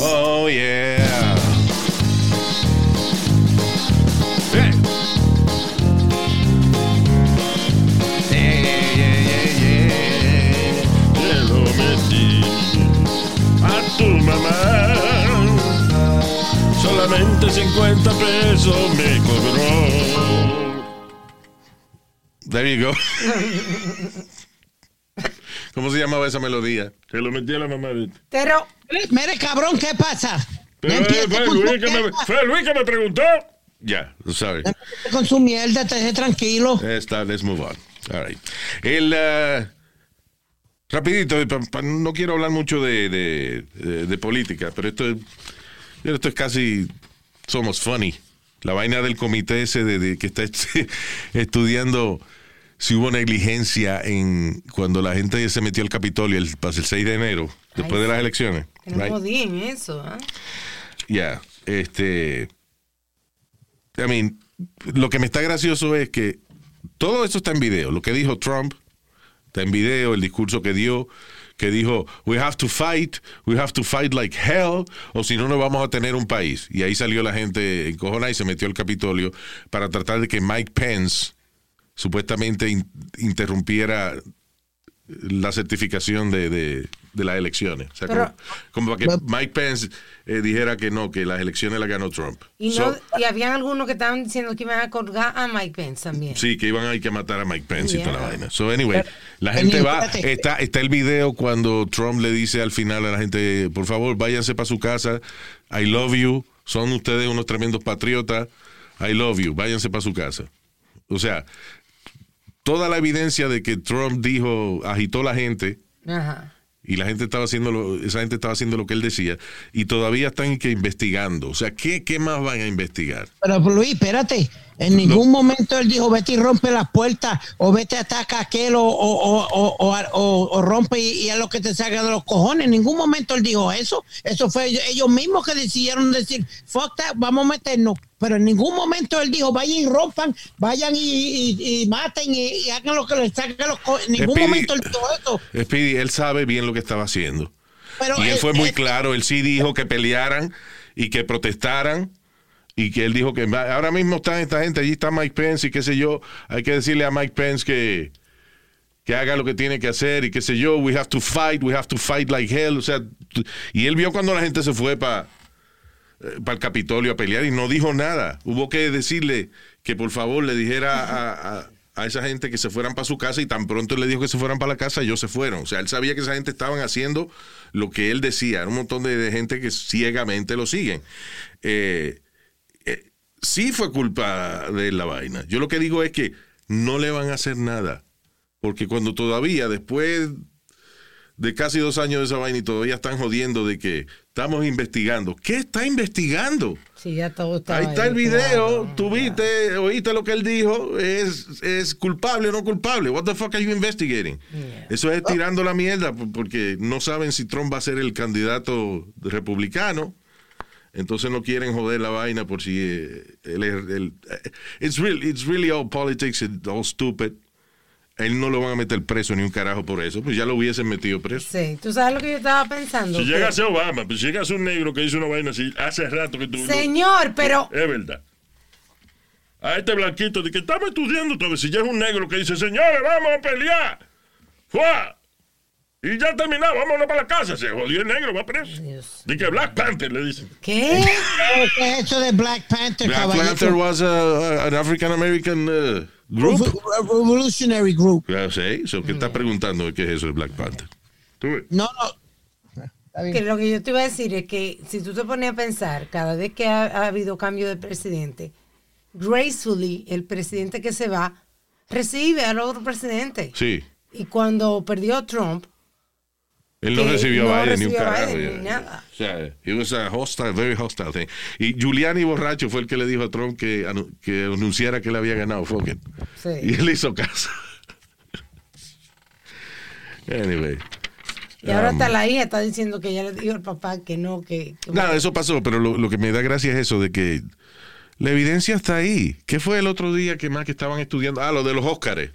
Oh, yeah. Hey. Yeah, yeah, yeah, yeah. Te lo metí a tu mamá. Solamente 50 pesos me cobró. There you go. [LAUGHS] ¿Cómo se llamaba esa melodía? Se lo metí a la mamá. ¿viste? Pero, Mire, cabrón, ¿qué pasa? Pero eh, fue, Luis que me, fue Luis que me preguntó. Ya. No empieces con su mierda, te tranquilo. Está, let's move on. All right. El, uh, rapidito, pa- pa- no quiero hablar mucho de, de- de- de política, pero esto, es- esto es casi, somos funny. La vaina del comité ese de, de que está [LAUGHS] estudiando si hubo negligencia en cuando la gente se metió al Capitolio el, el 6 de enero, después de las elecciones. que no right? podían eso, ¿ah? Ya, este. I mean, lo que me está gracioso es que todo esto está en video. Lo que dijo Trump está en video, el discurso que dio, que dijo, we have to fight, we have to fight like hell, o si no, no vamos a tener un país. Y ahí salió la gente encojona y se metió al Capitolio para tratar de que Mike Pence supuestamente in- interrumpiera la certificación de, de- de las elecciones. O sea, Pero- como, como para que Mike Pence eh, dijera que no, que las elecciones las ganó Trump. Y, no, So, y habían algunos que estaban diciendo que iban a colgar a Mike Pence también. Sí, que iban a ir que matar a Mike Pence y toda la vaina. So, anyway, Pero- la gente va. Está, está el video cuando Trump le dice al final a la gente: por favor, váyanse para su casa. I love you. Son ustedes unos tremendos patriotas. I love you. Váyanse para su casa. O sea, toda la evidencia de que Trump dijo, agitó a la gente Ajá. y la gente estaba haciendo lo, esa gente estaba haciendo lo que él decía y todavía están que investigando. O sea, ¿qué, qué más van a investigar? Pero Luis, espérate. En ningún momento él dijo, vete y rompe las puertas, o vete ataca a aquel, o, o, o, o, o- o- o rompe y, y haz lo que te salga de los cojones. En ningún momento él dijo eso. Eso fue ellos, ellos mismos que decidieron decir, fuck that, vamos a meternos. Pero en ningún momento él dijo, vayan y rompan, vayan y, y- y maten y, hagan lo que les de los cojones. En ningún Speedy- momento él dijo eso. Speedy, él sabe bien lo que estaba haciendo. Pero y él él- fue muy él- claro, él sí dijo que pelearan y que protestaran y que él dijo que ahora mismo está esta gente, allí está Mike Pence y qué sé yo, hay que decirle a Mike Pence que que haga lo que tiene que hacer y qué sé yo, we have to fight, we have to fight like hell, o sea, y él vio cuando la gente se fue para para el Capitolio a pelear y no dijo nada. Hubo que decirle que por favor le dijera a, a- esa gente que se fueran para su casa y tan pronto él le dijo que se fueran para la casa, ellos se fueron. O sea, él sabía que esa gente estaban haciendo lo que él decía. Era un montón de, de gente que ciegamente lo siguen. Eh, eh, sí fue culpa de la vaina. Yo lo que digo es que no le van a hacer nada. Porque cuando todavía, después de casi dos años de esa vaina y todavía están jodiendo de que estamos investigando. ¿Qué está investigando? Sí, ya todo está Ahí está el video, tú viste, oíste lo que él dijo, es, es culpable o no culpable. What the fuck are you investigating? Eso es tirando la mierda porque no saben si Trump va a ser el candidato republicano. Entonces no quieren joder la vaina por si eh, él es el- eh, it's really it's really all politics and all stupid. Él no lo van a meter preso ni un carajo por eso, pues ya lo hubiesen metido preso. Sí, tú sabes lo que yo estaba pensando. Si llega a ser Obama, pues llega ser un negro que dice una vaina así, hace rato que tú... Señor, pero Es verdad. A este blanquito de que estaba estudiando otra vez. Si ya es un negro que dice, señores, vamos a pelear. ¡Fua! Y ya terminado, vámonos para la casa. Se jodió el negro, va preso. Que Black Panther le dicen. ¿Qué? ¿Qué es eso de Black Panther, Black caballito? Panther was a- a- an African American uh, group. Revo- Revolutionary Group. Ya sé, so, ¿qué está preguntando qué es eso de Black Panther? Tú. No, no. Que lo que yo te iba a decir es que si tú te pones a pensar, cada vez que ha, ha habido cambio de presidente, gracefully el presidente que se va recibe al otro presidente. Sí. Y cuando perdió Trump, Él no recibió a no Biden ni un a carajo. Biden ni nada. O sea, it was a hostile, very hostile thing. Y Giuliani borracho fue el que le dijo a Trump que, anu- que anunciara que él había ganado. Fuck it. Sí. Y él hizo caso. [LAUGHS] anyway. y ahora Um, hasta la hija está diciendo que ya le dijo al papá que no, que... que- Nada, eso pasó, pero lo, lo que me da gracia es eso de que la evidencia está ahí. ¿Qué fue el otro día que más que estaban estudiando? Ah, lo de los Óscares.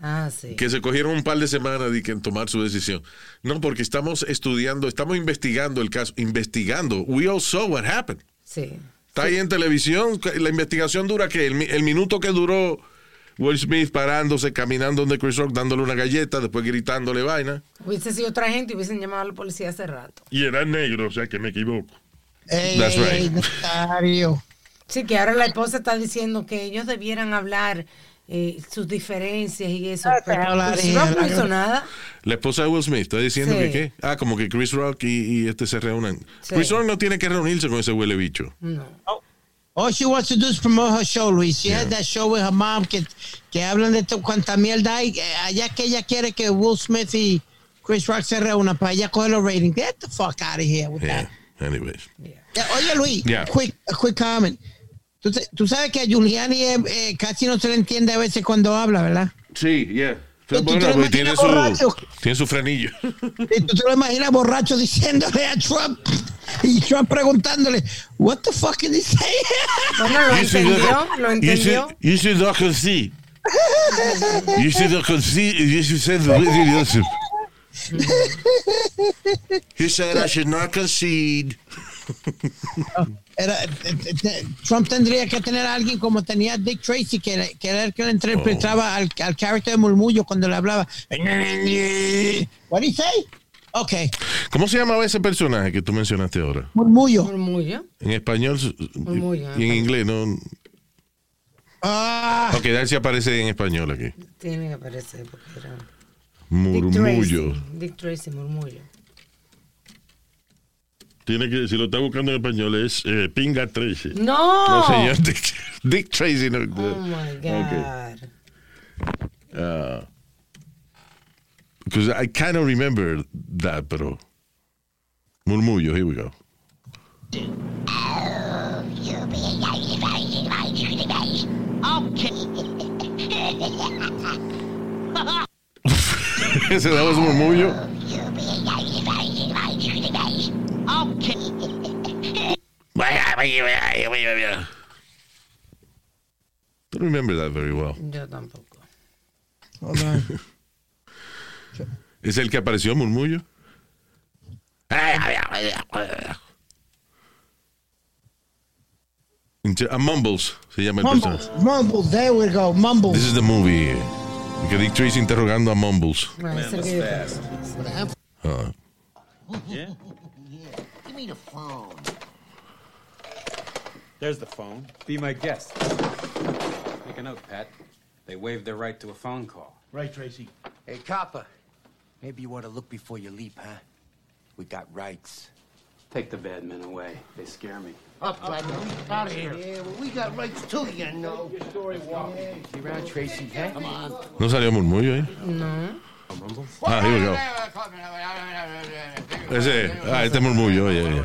Ah, sí. que se cogieron un par de semanas de que en tomar su decisión. No, porque estamos estudiando, estamos investigando el caso, investigando. We all saw what happened. Sí. Está ahí en televisión, la investigación dura que el, mi- el minuto que duró Will Smith parándose, caminando donde Chris Rock, dándole una galleta, después gritándole vaina. Hubiese sido otra gente y hubiesen llamado a la policía hace rato. Y era negro, o sea que me equivoco. Ey, That's right. ey. [LAUGHS] Sí, que ahora la esposa está diciendo que ellos debieran hablar eh, sus diferencias y eso. Ah, Pero hablar, Chris Rock no hizo nada. La esposa de Will Smith está diciendo Sí. que qué. Ah, como que Chris Rock y, y este se reúnen. Sí. Chris Rock no tiene que reunirse con ese huele bicho. No. All she wants to do is promote her show, Luis. She had that show with her mom que, que hablan de cuánta mierda hay. Eh, Allá que ella quiere que Will Smith y Chris Rock se reúnan para ella coger los ratings. Get the fuck out of here with that. Yeah. Anyways. Ya, Oye, Luis, Yeah. quick, a quick comment. Tú, tú sabes que a Giuliani eh, eh, casi no se le entiende a veces cuando habla, ¿verdad? Sí, yeah. ¿Tú- tú Bueno, te lo pues tiene imaginas borracho? su, tiene su frenillo. [LAUGHS] Y tú te lo imaginas borracho diciéndole a Trump y Trump preguntándole, what the fuck is he saying? Bueno, lo entendió, lo entendió. You should not concede. You should not concede. You should say the awesome. [LAUGHS] He said I should not concede. Era, eh, eh, Trump tendría que tener a alguien como tenía Dick Tracy, que, le- que era el que le interpretaba al, al character de Murmullo cuando le hablaba. What did he say? Ok, ¿Cómo se llamaba ese personaje que tú mencionaste ahora? Murmullo. Murmullo. En español Murmullo, y en inglés, ¿no? Ah, Ok, a ver si aparece en español aquí. Tiene que aparecer porque era Dick Murmullo. Tracy. Dick Tracy, murmullo. Tiene que, si lo está buscando en español, es eh, Pinga 13. No. No, señor. [LAUGHS] Dick, Dick Tracy. No, Oh my God. Uh, Because I kind of remember that, pero. Murmullo, here we go. [LAUGHS] [LAUGHS] Ese that was Murmullo. Don't remember that very well. Yo tampoco. hold on. ¿Es el que apareció Murmullo? A Mumbles se llama el Mumbles, personaje. Mumbles, there we go, Mumbles. This is the movie. Que Dick Tracy interrogando a Mumbles. Ah. Yeah? [LAUGHS] Give me the phone. There's the phone. Be my guest. Make a note, Pat. They waived their right to a phone call. Right, Tracy. Hey, copper. Maybe you want to look before you leap, huh? We got rights. Take the bad men away. They scare me. Up, Bud. Out of here. Yeah, well, we got rights too, you know. Your story walking. See around, Tracy, huh? Come on. ¿No salió murmullo ahí? No. Ah, here we go. [LAUGHS] Ese, ah, este murmullo, oye, oye.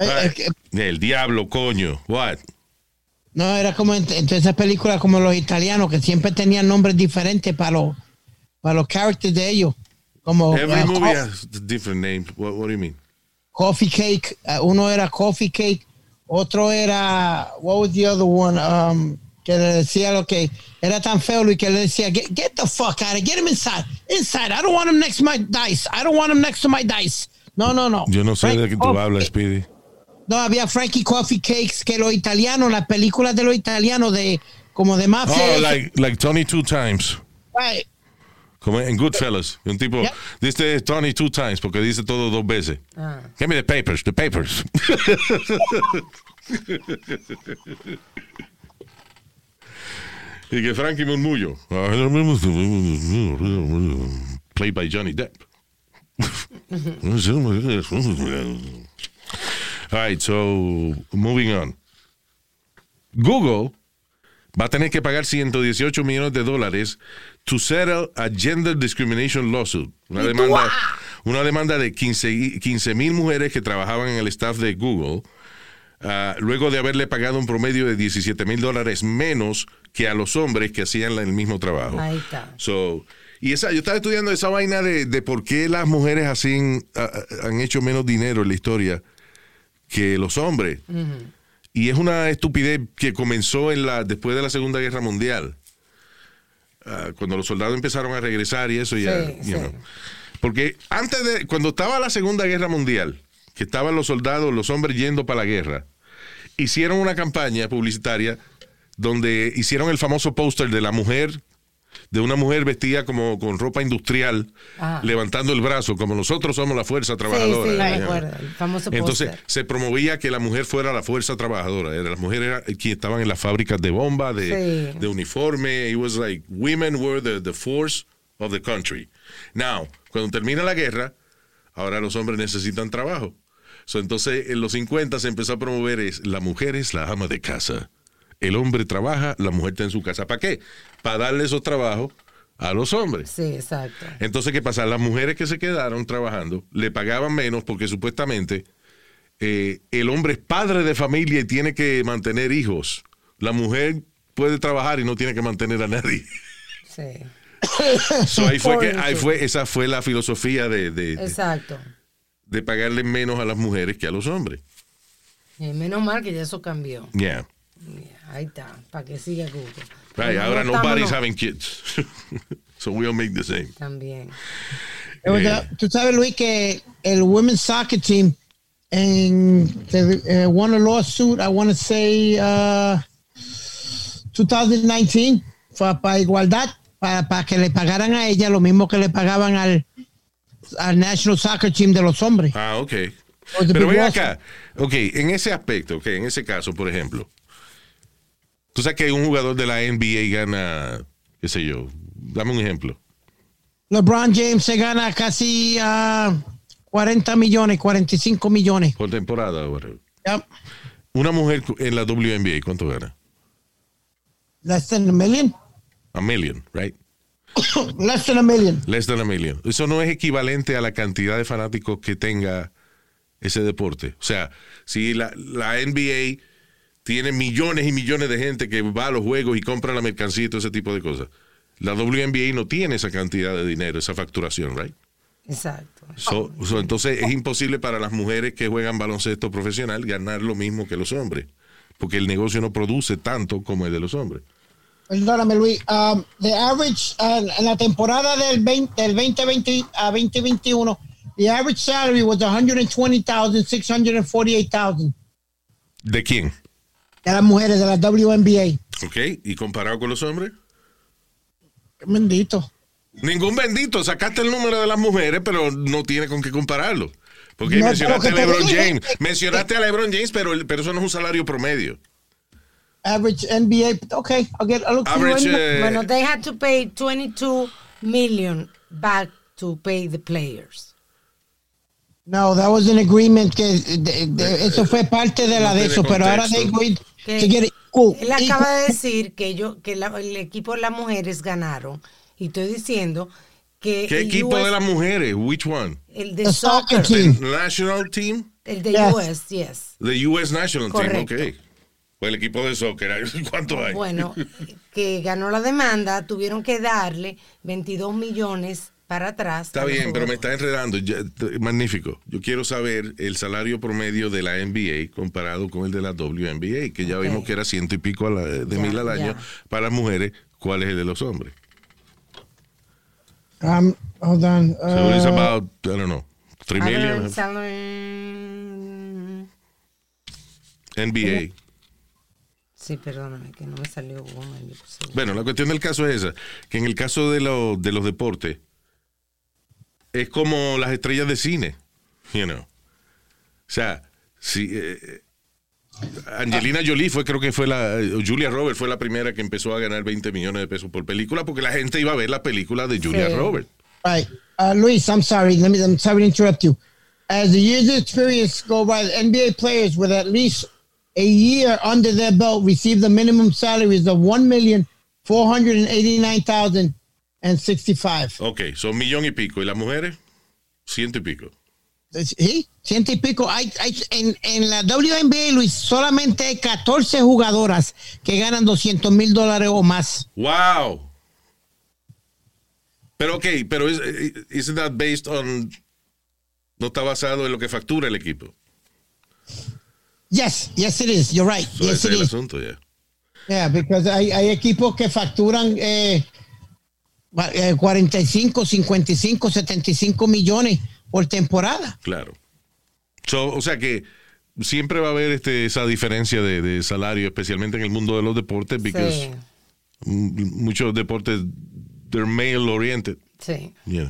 Ah, el diablo, coño. What? No, era como en, en todas esas películas como los italianos que siempre tenían nombres diferentes para los para los characters de ellos. Como Every uh, movie has different names. What, what do you mean? Coffee Cake, uh, uno era Coffee Cake, otro era what was the other one? Um, que le decía lo que era tan feo que le decía get, get the fuck out of get him inside, inside. I don't want him next to my dice. I don't want him next to my dice. No, no, no. Yo no sé de qué tú hablas, Speedy. No, había Frankie Coffee Cakes que los italianos, las películas de los italianos de como de mafia. Oh, like, like Tony Two Times. Right. Como en Goodfellas. Un tipo, dice Tony Two Times porque dice todo dos veces. Ah. Give me the papers, the papers. y que Frankie Murmullo. Played by Johnny Depp. All right, so moving on. Google va a tener que pagar 118 millones de dólares to settle a gender discrimination lawsuit. Una demanda, una demanda de 15 mil mujeres que trabajaban en el staff de Google, ah, luego de haberle pagado un promedio de 17 mil dólares menos que a los hombres que hacían el mismo trabajo. Ahí está. So, y esa, yo estaba estudiando esa vaina de, de por qué las mujeres así han hecho menos dinero en la historia que los hombres. Y es una estupidez que comenzó en la, después de la Segunda Guerra Mundial. Ah, cuando los soldados empezaron a regresar y eso ya. Sí, know. Porque antes de, cuando estaba la Segunda Guerra Mundial, que estaban los soldados, los hombres yendo para la guerra, hicieron una campaña publicitaria donde hicieron el famoso póster de la mujer, de una mujer vestida como con ropa industrial, Ah. levantando el brazo, como nosotros somos la fuerza trabajadora. sí. El famoso Entonces se promovía que la mujer fuera la fuerza trabajadora. Las mujeres eran quienes estaban en las fábricas de bomba, de, Sí. de uniforme. It was like women were the, the force of the country. Now, cuando termina la guerra, ahora los hombres necesitan trabajo. So, entonces en los 50 se empezó a promover es la mujer es la ama de casa. El hombre trabaja, la mujer está en su casa. ¿Para qué? Para darle esos trabajos a los hombres. Sí, exacto. Entonces, ¿qué pasa? Las mujeres que se quedaron trabajando le pagaban menos porque supuestamente eh, el hombre es padre de familia y tiene que mantener hijos. La mujer puede trabajar y no tiene que mantener a nadie. Sí. So, ahí fue que, ahí fue, esa fue la filosofía de, de, de- de pagarle menos a las mujeres que a los hombres. Y menos mal que ya eso cambió. Yeah. Ahí está, para que siga Google. Right, ahora no nobody's having kids. so we all make the same. También. Eh, Tú sabes, Luis, que el women's soccer team en eh, won a lawsuit, I want to say uh, 2019, fue para igualdad, para, para que le pagaran a ella lo mismo que le pagaban al, al National Soccer Team de los hombres. Ah, ok. Pero ven acá. Ok, en ese aspecto, ok, en ese caso, por ejemplo. Tú sabes que un jugador de la NBA gana, qué sé yo, dame un ejemplo. LeBron James se gana casi uh, 40 millones, 45 millones. Por temporada. Yep. Una mujer en la WNBA, ¿cuánto gana? Less than a million. A million, right? [COUGHS] Less than a million. Less than a million. Eso no es equivalente a la cantidad de fanáticos que tenga ese deporte. O sea, si la, la NBA tiene millones y millones de gente que va a los juegos y compra la mercancía y todo ese tipo de cosas. La WNBA no tiene esa cantidad de dinero, esa facturación, right? Exacto. So- so, entonces es imposible para las mujeres que juegan baloncesto profesional ganar lo mismo que los hombres, porque el negocio no produce tanto como el de los hombres. Perdóname, Luis. Um, the average, uh, en la temporada del, 20, del 2020 a 2021, the average salary was 120,000, 648,000 ¿De quién? De las mujeres de la WNBA. ¿Ok? ¿Y comparado con los hombres? Bendito. Ningún bendito. Sacaste el número de las mujeres, pero no tiene con qué compararlo. Porque No, mencionaste a LeBron dije- James. Mencionaste a LeBron James, pero, pero eso no es un salario promedio. Average NBA. Okay, I'll get. I'll look Average, eh, Bueno, they had to pay 22 million back to pay the players. No, that was an agreement que de- de- eso fue parte de la No de eso, pero ahora they agreed Que to get it equal- él acaba equal- de decir que yo que la- el equipo de las mujeres ganaron y estoy diciendo que ¿Qué el equipo US de las mujeres? Which one? el de The soccer, soccer team. The National Team? el de Yes. US, yes. The US National Correcto. Team, ok. Pues el equipo de soccer, [LAUGHS] ¿cuánto hay? Bueno, que ganó la demanda, tuvieron que darle 22 millones para atrás. Está bien, pero me está enredando. Ya, magnífico. Yo quiero saber el salario promedio de la NBA comparado con el de la WNBA, que ya vimos que era ciento y pico a la- de mil al año. Para las mujeres, ¿cuál es el de los hombres? Um, hold on. So it's Uh, about, I don't know, 3 Average million. salary- NBA. Sí, perdóname, que no me salió Bueno, la cuestión del caso es esa, que en el caso de, lo- de los deportes, es como las estrellas de cine, you know. O sea, si eh, Angelina Jolie fue, creo que fue la, o Julia Roberts fue la primera que empezó a ganar 20 millones de pesos por película, porque la gente iba a ver la película de Julia Sí. Roberts. Right. Uh, Luis, I'm sorry. Let me, I'm sorry to interrupt you. As the years of experience go by, NBA players with at least a year under their belt receive the minimum salaries of one million four hundred and eighty-nine thousand and sixty-five. Ok, son millón y pico, y las mujeres, ciento y pico. Sí, ciento y pico. Hay, hay, en, en la WNBA, Luis, solamente hay 14 jugadoras que ganan 200 mil dólares o más. ¡Wow! Pero ok, pero is, isn't that based on, no está basado en lo que factura el equipo. Yes, yes it is. You're right. So yes ese it es el is. asunto, ya. Yeah, because hay, hay equipos que facturan eh, 45, 55, 75 millones por temporada. Claro. So, o sea que siempre va a haber este, esa diferencia de, de salario, especialmente en el mundo de los deportes, porque Sí, muchos deportes, they're male oriented. sí, sí.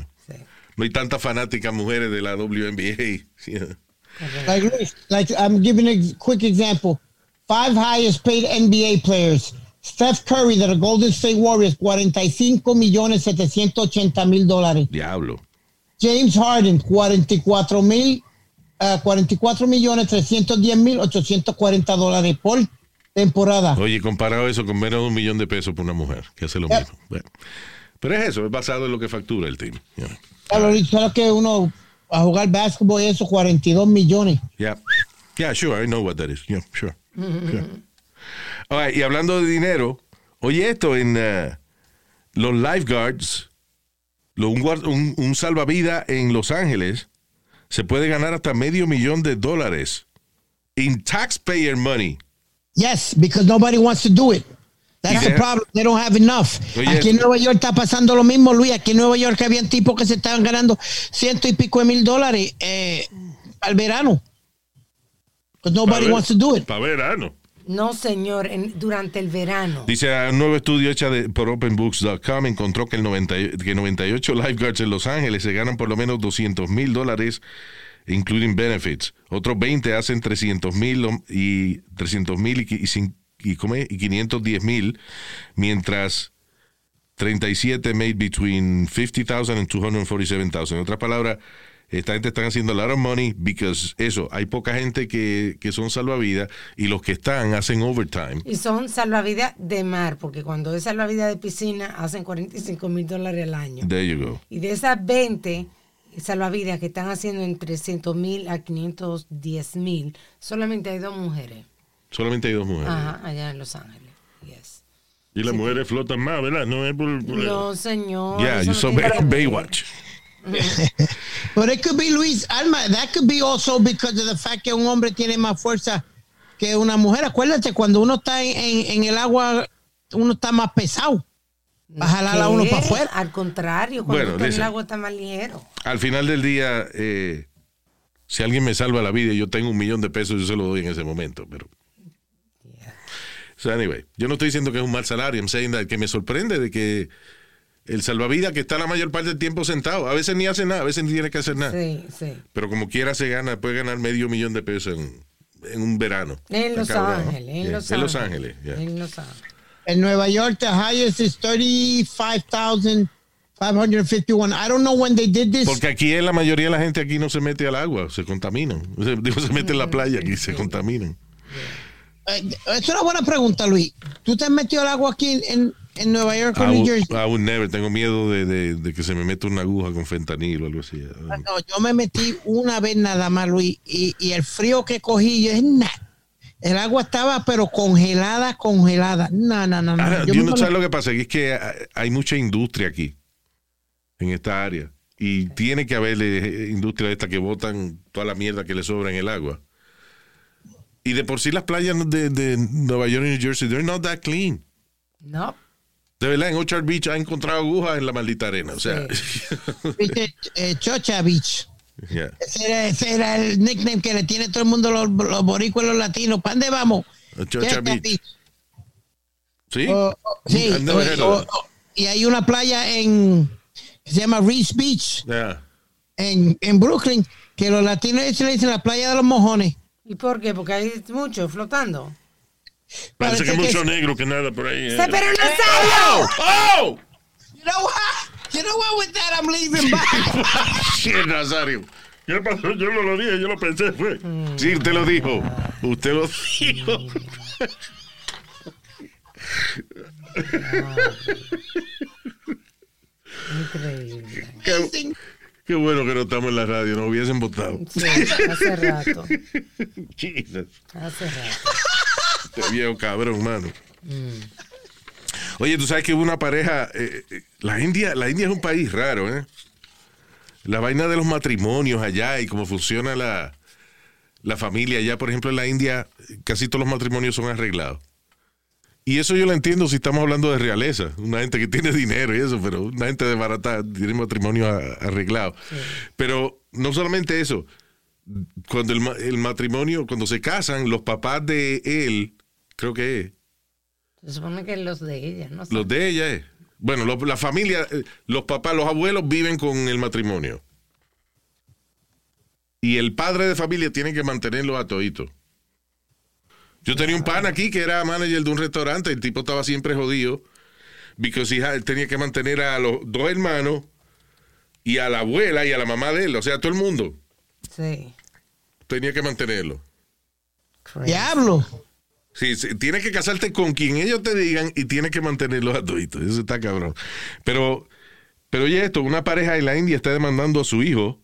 No hay tantas fanáticas mujeres de la WNBA. [LAUGHS] Like, Luis, like I'm giving a quick example. Five highest paid NBA players. Steph Curry de los Golden State Warriors, 45 millones 780 mil dólares. Diablo. James Harden, 44 mil, ah, 44 millones 310 mil 840 dólares por temporada. Oye, comparado eso con menos de un millón de pesos por una mujer, que hace lo Yep. mismo. Bueno. Pero es eso, es basado en lo que factura el team. know. Claro, solo que uno a jugar básquetbol eso, 42 millones. Yeah. Yeah, sure, I know what that is. Yeah, sure. Sure. [LAUGHS] Right, y hablando de dinero, oye esto, en eh, los lifeguards, lo- un, un, un salvavidas en Los Ángeles se puede ganar hasta medio millón de dólares in taxpayer money. Yes, because nobody wants to do it. That's the problem. They don't have enough. Aquí en Nueva York está pasando lo mismo, Luis. Aquí en Nueva York habían tipos que se estaban ganando ciento y pico de mil dólares eh, al verano. Because nobody ver- wants to do it. Para verano. No, señor, en- durante el verano. Dice, un nuevo estudio hecho de, por openbooks.com encontró que, el 90 y- que 98 lifeguards en Los Ángeles se ganan por lo menos 200 mil dólares, including benefits. Otros 20 hacen 300 mil y 300 mil y, y, y, y 510 mil, mientras 37 made between 50,000 and 247,000. En otras palabras, esta gente están haciendo a lot of money because eso, hay poca gente que, que son salvavidas y los que están hacen overtime. Y son salvavidas de mar, porque cuando es salvavidas de piscina hacen 45 mil dólares al año. There you go. Y de esas 20 salvavidas que están haciendo entre 300 mil a 510 mil, solamente hay dos mujeres. Solamente hay dos mujeres. Ajá, allá en Los Ángeles. Yes. Y las mujeres flotan más, ¿verdad? No es por... por- No, señor. Yeah, you no saw. Baywatch. [LAUGHS] But it could be Luis Alma. That could be also because of the fact que un hombre tiene más fuerza que una mujer. Acuérdate, cuando uno está en, en- en el agua, uno está más pesado. Va a jalar a uno para afuera. Al contrario, cuando Bueno, está en el agua está más ligero. Al final del día, eh, si alguien me salva la vida y yo tengo un millón de pesos, yo se lo doy en ese momento. Pero. So, anyway, yo no estoy diciendo que es un mal salario. I'm saying that que me sorprende de que el salvavidas que está la mayor parte del tiempo sentado, a veces ni hace nada, a veces ni tiene que hacer nada. Sí, sí. Pero como quiera se gana, puede ganar medio millón de pesos en, en un verano. En Los cabrón. Ángeles, en Yeah, Los en Los Ángeles. Yeah. En Los Ángeles. En Nueva York, the highest is 35,551. I don't know when they did this. Porque aquí la mayoría de la gente aquí no se mete al agua, se contaminan. [LAUGHS] O sea, digo, se mete en la playa aquí se contaminan. Eh, es una buena pregunta, Luis. ¿Tú te has metido al agua aquí en, en, Nueva York o New Jersey? I would never. Tengo miedo de, de- de que se me meta una aguja con fentanil o algo así. No, yo me metí una vez nada más, Luis, y, y el frío que cogí, yo es nada. El agua estaba, pero congelada, congelada. No, no, no, no. Ahora, Yo no sé lo que pasa, que es que hay- mucha industria aquí, en esta área. Y tiene que haber eh, industria de esta que botan toda la mierda que le sobra en el agua. Y de por sí las playas de, de Nueva York y New Jersey, they're not that clean. No. De verdad, en Orchard Beach ha encontrado agujas en la maldita arena. O sea, [LAUGHS] eh, Chocha Beach. yeah. Ese era, ese era el nickname que le tiene todo el mundo los, los boricuas los latinos. ¿Para dónde vamos? Chocha Beach. ¿Sí? O- o- sí, I've never heard o- of that. o- y hay una playa en que se llama Reese Beach Yeah. en, en Brooklyn que los latinos se le dicen la playa de los mojones. ¿Y por qué? Porque hay mucho flotando. Parece que mucho que- negro que nada por ahí. eh. ¡Se pero Nazario! ¡Oh! You know what? You know what? With that, I'm leaving back. [LAUGHS] Sí, Nazario. ¿Qué pasó? Yo no lo dije, yo lo pensé, fue. Sí, usted lo dijo. Usted lo dijo. Increíble. Qué, qué bueno que no estamos en la radio, nos hubiesen votado. Sí, hace rato. [LAUGHS] Jesus. Hace rato. Este viejo cabrón, mano. Oye, tú sabes que hubo una pareja. eh, eh, la India, la India es un país raro, ¿eh? La vaina de los matrimonios allá y cómo funciona la, la familia allá. Por ejemplo, en la India, casi todos los matrimonios son arreglados. Y eso yo lo entiendo si estamos hablando de realeza, una gente que tiene dinero y eso, pero una gente de barata tiene matrimonio arreglado. Pero no solamente eso, cuando el matrimonio, cuando se casan, los papás de él, creo que es, Se supone que los de ella, no los de ella es. Bueno, lo- la familia, eh, los papás, los abuelos viven con el matrimonio. Y el padre de familia tiene que mantenerlo a todito. Yo tenía un pan aquí que era manager de un restaurante, el tipo estaba siempre jodido, porque él tenía que mantener a los dos hermanos y a la abuela y a la mamá de él, o sea, todo el mundo Sí. tenía que mantenerlo. Diablo. Sí, tienes que casarte con quien ellos te digan y tienes que mantenerlos a toditos. Eso está cabrón. Pero, pero oye esto, una pareja en la India está demandando a su hijo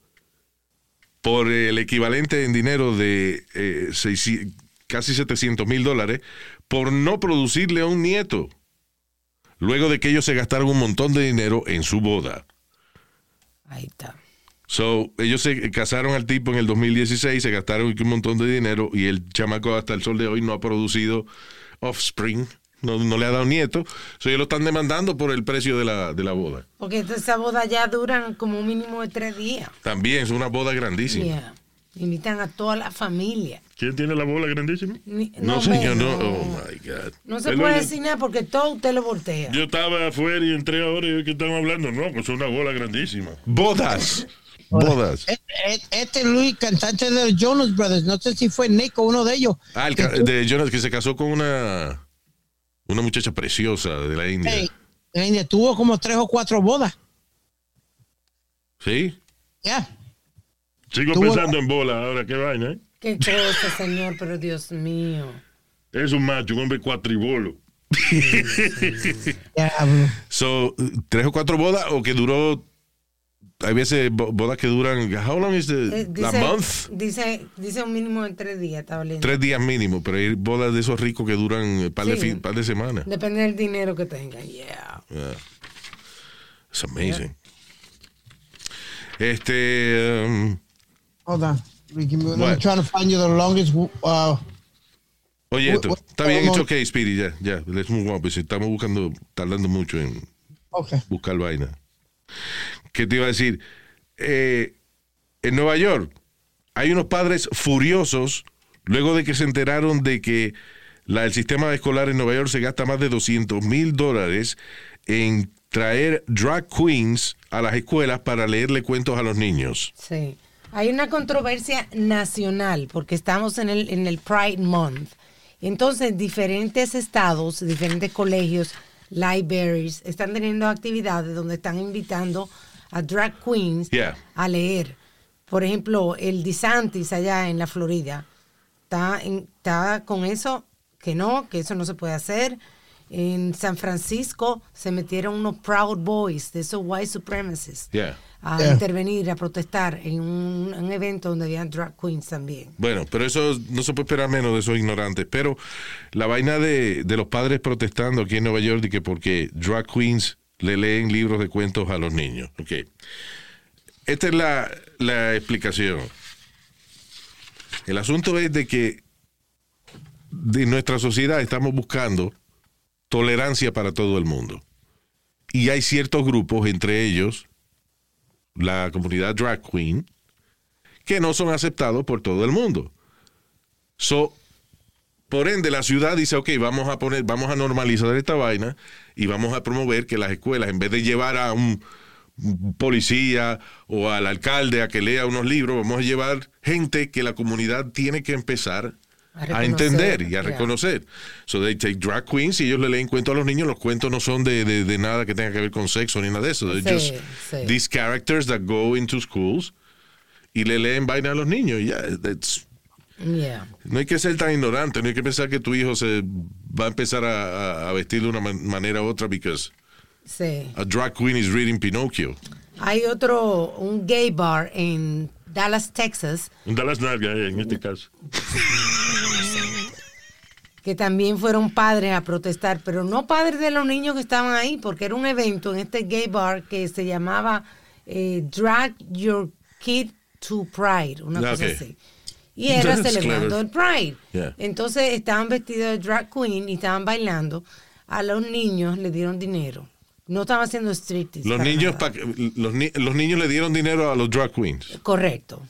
por el equivalente en dinero de eh, 600 casi 700 mil dólares por no producirle a un nieto. Luego de que ellos se gastaron un montón de dinero en su boda. Ahí está. So, ellos se casaron al tipo en el 2016, se gastaron un montón de dinero y el chamaco hasta el sol de hoy no ha producido offspring, no, no le ha dado nieto. So, ellos lo están demandando por el precio de la, de la boda. Porque esa boda ya duran como un mínimo de tres días. También es una boda grandísima. Yeah. Invitan a toda la familia. ¿Quién tiene la bola grandísima? Ni- No, no, señor, no. no. Oh, my God. No se Pero puede decir nada porque todo usted lo voltea. Yo estaba afuera y entré ahora y ¿qué estamos hablando? No, pues es una bola grandísima. Bodas. Bodas. Este, este Luis, cantante de los Jonas Brothers, no sé si fue Nick o uno de ellos. Ah, el de Jonas que se casó con una, una muchacha preciosa de la India. Hey, la India tuvo como tres o cuatro bodas. ¿Sí? Ya. Sigo Tuvo- pensando en bola ahora, qué vaina, ¿eh? Qué cosa, señor, pero Dios mío. Es un macho, un hombre cuatribolo. [LAUGHS] Diablo. So, tres o cuatro bodas o que duró. Hay veces bo- bodas que duran. How long is the, Eh, la dice, month? dice, dice un mínimo de tres días, estaba leyendo. Tres días mínimo, pero hay bodas de esos ricos que duran un par, de, Sí. fin- par de semanas. Depende del dinero que tengan. Yeah. Yeah. It's amazing. Este. um, Hold on. Ricky, I'm What? trying to find you the longest. Uh, oye, esto. what- Está bien, it's okay, Speedy, ya, ya. Let's move on, pues estamos buscando, tardando mucho en okay. buscar vaina. ¿Qué te iba a decir? Eh, en Nueva York hay unos padres furiosos luego de que se enteraron de que el sistema escolar en Nueva York se gasta más de 200 mil dólares en traer drag queens a las escuelas para leerle cuentos a los niños. Sí. Hay una controversia nacional porque estamos en el, en el Pride Month. Entonces, diferentes estados, diferentes colegios, libraries, están teniendo actividades donde están invitando a drag queens Yeah. a leer. Por ejemplo, el DeSantis allá en la Florida está, en- está con eso, que no, que eso no se puede hacer. En San Francisco se metieron unos Proud Boys, de esos white supremacists, Yeah. a Yeah. intervenir, a protestar en un, un evento donde había drag queens también. Bueno, pero eso no se puede esperar menos de esos ignorantes. Pero la vaina de, de los padres protestando aquí en Nueva York de que porque drag queens le leen libros de cuentos a los niños. Ok. Esta es la, la explicación. El asunto es de que de nuestra sociedad estamos buscando tolerancia para todo el mundo. Y hay ciertos grupos, entre ellos la comunidad drag queen, que no son aceptados por todo el mundo. So, por ende, la ciudad dice, ok, vamos a poner, vamos a normalizar esta vaina y vamos a promover que las escuelas, en vez de llevar a un policía o al alcalde a que lea unos libros, vamos a llevar gente que la comunidad tiene que empezar A entender y a yeah. reconocer. So they take drag queens y ellos le leen cuentos a los niños. Los cuentos no son de, de- de nada que tenga que ver con sexo ni nada de eso. They're Sí, just sí. these characters that go into schools y le leen vaina a los niños. y Ya, that's- Yeah. no hay que ser tan ignorante, no hay que pensar que tu hijo se va a empezar a, a- a vestir de una man- manera u otra because Sí. a drag queen is reading Pinocchio. Hay otro, un gay bar en Dallas, Texas, Un Dallas Nalga, eh, en este caso. que también fueron padres a protestar, pero no padres de los niños que estaban ahí, porque era un evento en este gay bar que se llamaba eh, Drag Your Kid to Pride, una Ah, cosa así. Y era That's celebrando clever. el Pride. Yeah. Entonces estaban vestidos de drag queen y estaban bailando. A los niños le dieron dinero. No estaban haciendo striptease. Los niños, pa- los, ni- los niños le dieron dinero a los drag queens. Correcto.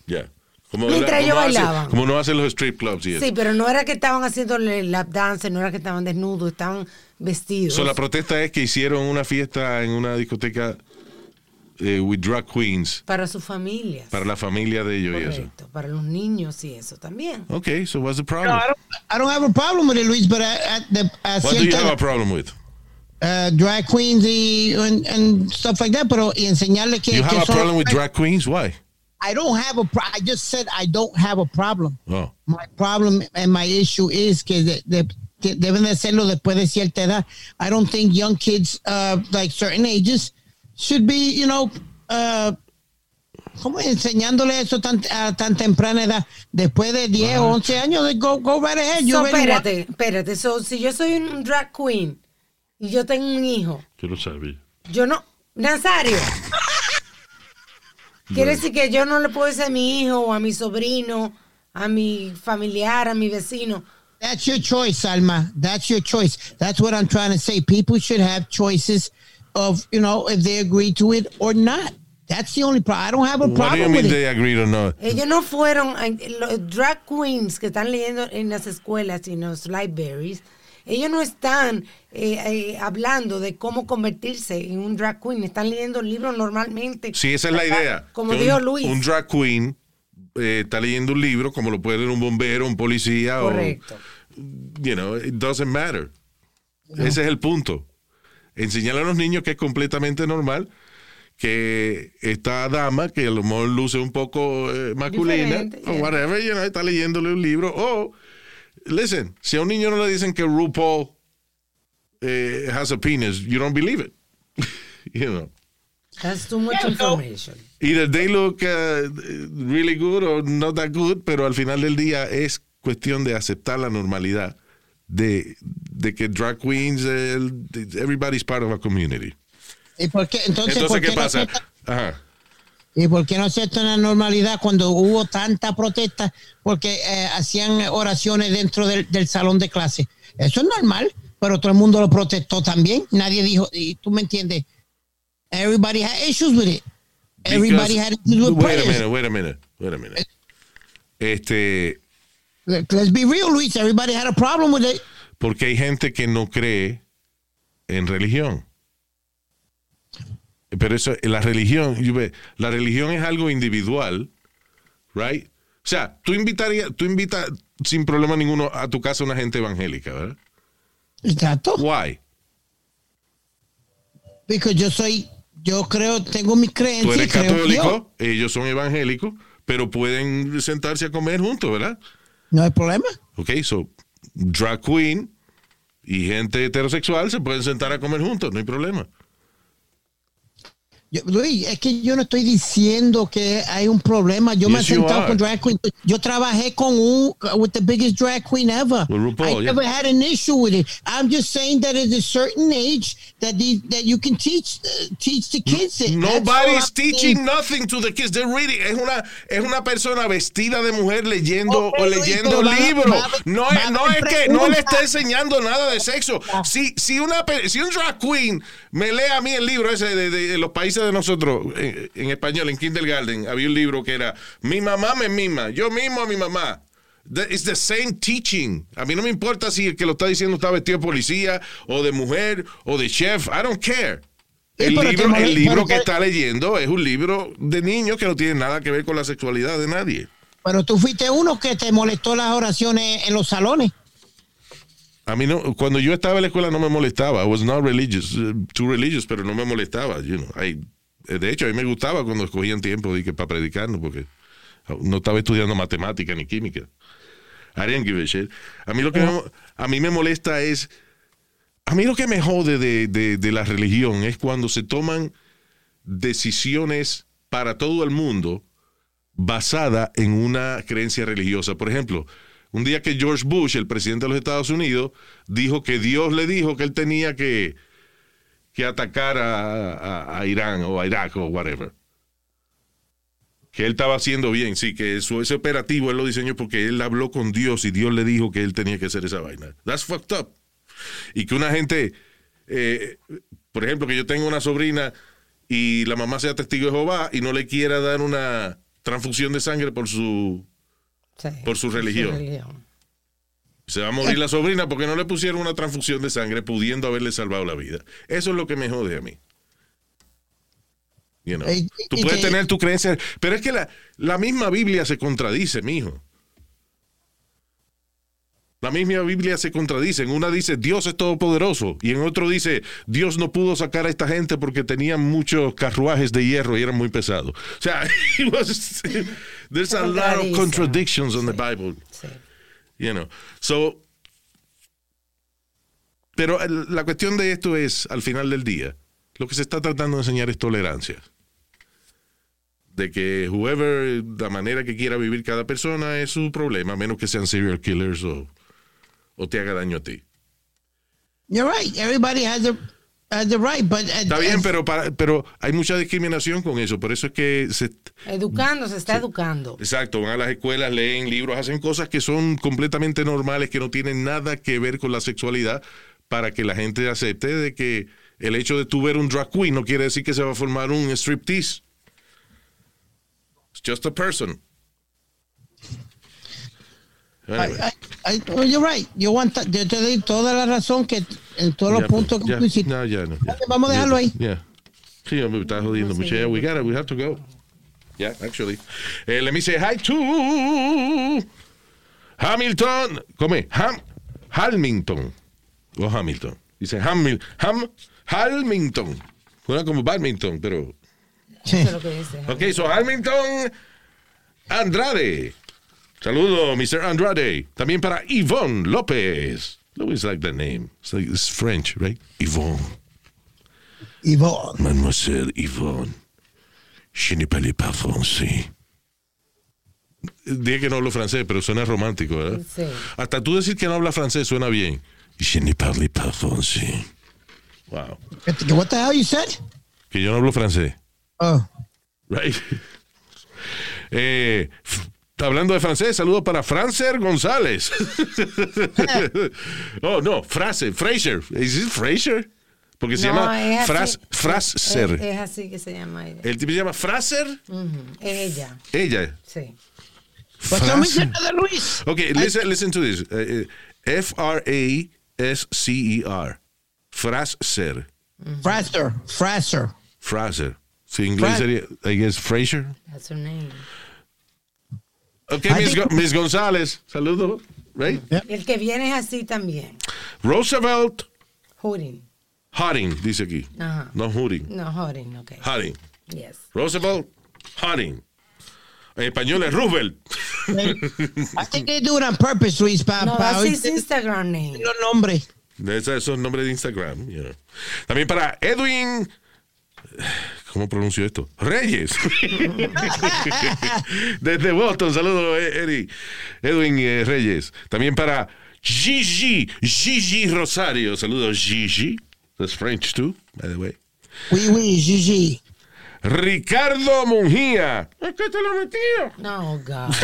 Como, Mientras ellos hace- bailaban. como no hacen los strip clubs y eso. Sí, pero no era que estaban haciéndole lap dance, no era que estaban desnudos, estaban vestidos. So, la protesta es que hicieron una fiesta en una discoteca eh, with drag queens para sus familias. para la familia de ellos y eso. Para los niños y eso también. Okay, so what's the No, problem? I don't, I don't have a problem with it, Luis, but at, at the at What do you have a problem with? uh, drag queens y and, and stuff like that, pero y enseñarle que, You que have a problem with drag queens? Why? I don't have a pro- I just said I don't have a problem. Oh. My problem and my issue is que, de- de- que deben de hacerlo después de cierta edad. I don't think young kids, uh, like certain ages, should be, you know, uh, ¿cómo enseñándole eso tan, a tan temprana edad? Después de 10 o 11 años, they go, go right ahead. You So, espérate, espérate. So, si yo soy un drag queen y yo tengo un hijo, Yo lo sabía. yo no. Nazario. [LAUGHS] Quiere decir que yo no le puedo decir a mi hijo o a mi sobrino, a mi familiar, a mi vecino. That's your choice, Alma. That's your choice. That's what I'm trying to say. People should have choices of, you know, if they agree to it or not. That's the only problem. I don't have a What do you problem mean with they it. agreed or not? Ellos no fueron, los drag queens que están leyendo en las escuelas y en los libraries, ellos no están eh, eh, hablando de cómo convertirse en un drag queen, están leyendo libros normalmente. Sí, esa es la idea. Como Que dijo un, Luis. Un drag queen eh, está leyendo un libro como lo puede leer un bombero, un policía Correcto. o... You know, it doesn't matter. Ese es el punto. Enseñar a los niños que es completamente normal que esta dama, que a lo mejor luce un poco eh, masculina, o yeah. whatever, you know, está leyéndole un libro. O, listen, si a un niño no le dicen que RuPaul eh, has a penis, you don't believe it. [LAUGHS] you know. That's too much information. Either they look uh, really good or not that good, pero al final del día es cuestión de aceptar la normalidad de, de que drag queens, eh, everybody's part of a community. ¿Y por qué? Entonces, Entonces, ¿por ¿qué pasa? acepta- Ajá. ¿Y por qué no aceptan la normalidad cuando hubo tanta protesta? Porque eh, hacían oraciones dentro del, del salón de clase. Eso es normal, pero todo el mundo lo protestó también. Nadie dijo, y tú me entiendes. Everybody had issues with it. Everybody had issues with wait a minute, wait a minute, wait a minute. Este, Let's be real, Luis. Everybody had a problem with it. porque hay gente que no cree en religión. Pero eso, la religión, la religión es algo individual, right? O sea, tú invitarías, tú invitas sin problema ninguno a tu casa una gente evangélica, ¿verdad? Exacto. Why? Porque yo soy, yo creo, tengo mis creencias. Tú eres católico, ellos son evangélicos, pero pueden sentarse a comer juntos, ¿verdad? No hay problema. Ok, so drag queen y gente heterosexual se pueden sentar a comer juntos, no hay problema. Yo- Luis, es que yo no estoy diciendo que hay un problema. Yo me he Yes, sentado con drag queen. Yo trabajé con un with the biggest drag queen ever. RuPaul, I yeah. never had an issue with it. I'm just saying that at a certain age that the, that you can teach uh, teach the kids it. Nobody's teaching saying. nothing to the kids. They're reading. Es una, es una persona vestida de mujer leyendo Ok, o Luis, leyendo va- libros. va- No, va no es que no le está enseñando nada de sexo. Si, si, una, si un drag queen me lee a mí el libro ese de, de- de los países de nosotros, en, en español, en kindergarten, había un libro que era Mi mamá me mima, yo mismo a mi mamá. It's the same teaching. A mí no me importa si el que lo está diciendo está vestido de policía o de mujer o de chef. I don't care. El libro, mole- el libro que está leyendo es un libro de niños que no tiene nada que ver con la sexualidad de nadie. Pero tú fuiste uno que te molestó las oraciones en los salones. A mí no, cuando yo estaba en la escuela no me molestaba. I was not religious, uh, too religious, pero no me molestaba. You know. I- eh, de hecho, a mí me gustaba cuando escogían tiempo de que para predicarnos, porque no estaba estudiando matemática ni química. I didn't give a shit. A mí lo que me, a mí me molesta es, a mí lo que me jode de, de- de la religión es cuando se toman decisiones para todo el mundo basada en una creencia religiosa. Por ejemplo, un día que George Bush, el presidente de los Estados Unidos, dijo que Dios le dijo que él tenía que, que atacar a, a- a Irán o a Irak o whatever. Que él estaba haciendo bien, sí, que su, ese operativo él lo diseñó porque él habló con Dios y Dios le dijo que él tenía que hacer esa vaina. That's fucked up. Y que una gente, eh, por ejemplo, que yo tengo una sobrina y la mamá sea testigo de Jehová y no le quiera dar una transfusión de sangre por su Sí, por su religión. religión. Se va a morir la sobrina porque no le pusieron una transfusión de sangre pudiendo haberle salvado la vida. Eso es lo que me jode a mí. You know, Tú puedes tener tu creencia, pero es que la, la misma Biblia se contradice, mijo. La misma Biblia se contradice. En una dice Dios es todopoderoso y en otro dice Dios no pudo sacar a esta gente porque tenían muchos carruajes de hierro y eran muy pesados. O sea, [LAUGHS] was- there's a lot of contradictions on the Bible. You know. So, pero la cuestión de esto es, al final del día, lo que se está tratando de enseñar es tolerancia. De que whoever, la manera que quiera vivir cada persona es su problema, a menos que sean serial killers o, o te haga daño a ti. You're right. Everybody has the, has the right, but uh, Está bien, pero, para- pero hay mucha discriminación con eso. Por eso es que se, Educando, se está educando. Exacto, van a las escuelas, leen libros, hacen cosas que son completamente normales, que no tienen nada que ver con la sexualidad, para que la gente acepte de que el hecho de tú ver un drag queen no quiere decir que se va a formar un striptease. It's just a person. Anyway. I, I, I- you're right. Yo, want, yo te doy toda la razón que en todos los Ya, puntos que tú hiciste. No, ya, no. Vamos a dejarlo ahí. Yeah. Sí, me está jodiendo mucho. Yeah, we got it. We have to go. Yeah, actually. Eh, let me say hi to Hamilton. Come, Ham, Hamilton. O Hamilton. Dice Hamil, Ham, Hamilton. Suena como badminton, pero dice. Ok, so Hamilton Andrade. Saludo, Mr. Andrade. También para Yvonne López. Always like the name. It's, like, it's French, right? Yvonne. Yvonne. Mademoiselle Yvonne. Je ne parle pas français. Dije que no hablo francés, pero suena romántico, ¿verdad? Sí. Hasta tú decir que no habla francés suena bien. Je ne parle pas français. Wow. What the hell you said? Que yo no hablo francés. Oh. Right. [LAUGHS] Eh, hablando de francés, saludo para Francer González. [LAUGHS] oh, no, Fraser, Fraser. ¿Es Fraser? Porque se No, llama. Fras, Fraser. Es, es así que se llama ella. El tipo se llama Fraser. Ella. Ella. Sí. Pues de Luis. Okay, listen, listen to this. Uh, F R A S C E R. Fraser. Fraser. Fraser. Fraser. Si en inglés sería, I guess, Fraser. That's her name. Okay, I Miss, think- Miss González. Saludo. Right? El que viene es así también. Roosevelt Hooding. Harding, dice aquí. No Harding. No, Hooding, ok. Harding. Yes. Roosevelt Harding. En español es Roosevelt. I think they do it on purpose, Luis, para No, pa that's his oírte Instagram name. los nombres. Ese es el nombre de Instagram. you know. También para Edwin. ¿Cómo pronuncio esto? Reyes. [LAUGHS] Desde Boston, saludos, eh. Edwin eh, Reyes. También para Gigi. Gigi Rosario. Saludos, Gigi. That's French too, by the way. Oui, oui, Gigi. Ricardo Mungía. Es que te lo metió. No, God.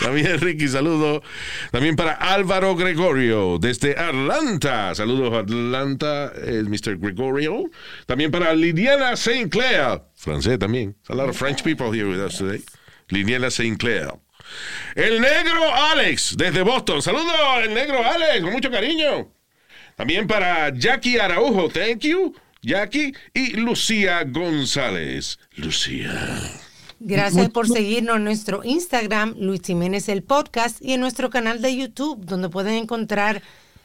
También Ricky, saludo. También para Álvaro Gregorio, desde Atlanta. Saludos, Atlanta, el Mr. Gregorio. También para Liliana St. Clair, francés también. A lot of French people here with us today. Liliana St. Clair. El negro Alex, desde Boston. Saludos, el negro Alex, con mucho cariño. También para Jackie Araujo, thank you. Jackie y Lucía González. Lucía. Gracias por seguirnos en nuestro Instagram, Luis Jiménez el Podcast, y en nuestro canal de YouTube, donde pueden encontrar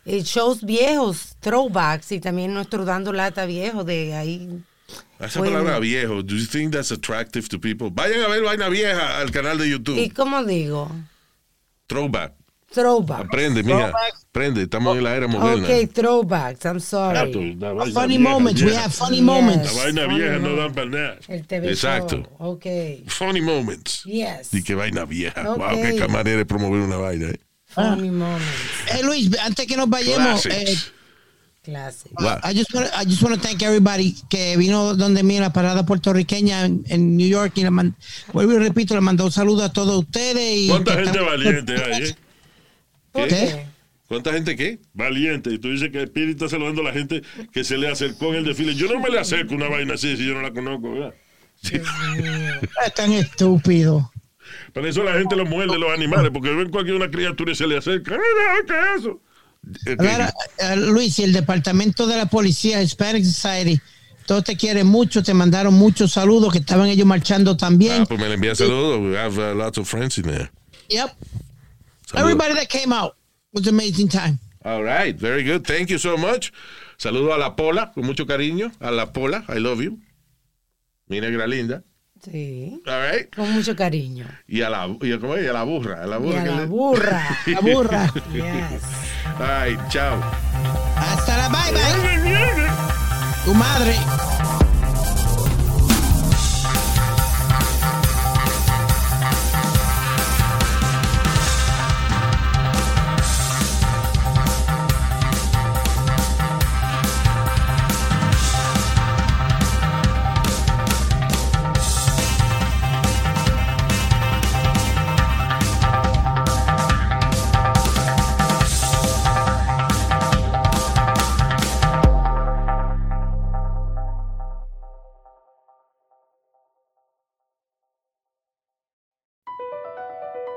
eh, shows viejos, throwbacks, y también nuestro Dando Lata viejo de ahí. Esa Bueno. palabra viejo, do you think that's attractive to people? Vayan a ver Vaina Vieja al canal de YouTube. ¿Y cómo digo? Throwback. Throwback. Aprende, mija. Aprende, estamos en la era moderna. Ok, throwbacks, I'm sorry. Vaina Funny vieja, moments. We vieja. have funny Yes. moments. La vaina Funny vieja no moments. dan para nada. El TV Exacto. show. Ok. Funny moments. Yes. Y que vaina vieja. Ok. Wow, qué manera de promover una vaina. ¿eh? Funny moments. Hey, Luis, antes que nos vayamos, eh. Classic. Wow. I just want I just want to thank everybody que vino donde mí en la parada puertorriqueña en, en New York y le man- vuelvo y repito, le mandó un saludo a todos ustedes. Y ¿Cuánta gente valiente hay, eh? ¿Por ¿Qué? qué? ¿Cuánta gente qué? Valiente. Y tú dices que Piri está saludando a la gente que se le acercó en el desfile. Yo no me le acerco a una vaina así si yo no la conozco, ¿verdad? Es tan estúpido. Para eso la gente lo muerde, los animales, porque ven cualquier una criatura y se le acerca. ¡Ay, ¿Qué es eso? Ahora, Luis, y el departamento de la policía, Hispanic Society, todos te quieren mucho, te mandaron muchos saludos que estaban ellos marchando también. Ah, pues me le envía saludos. We have uh, lots of friends in there. Yep. Saludos. Everybody that came out was an amazing time. All right, very good. Thank you so much. Saludo a la Pola, con mucho cariño. A la Pola, I love you. Mi negra linda. Sí. All right. Con mucho cariño. Y a la, y a, ¿cómo es? Y a la burra. A la Y burra. a la le- burra. [LAUGHS] La burra. Yes. All right, chao. Hasta la bye bye. Tu madre.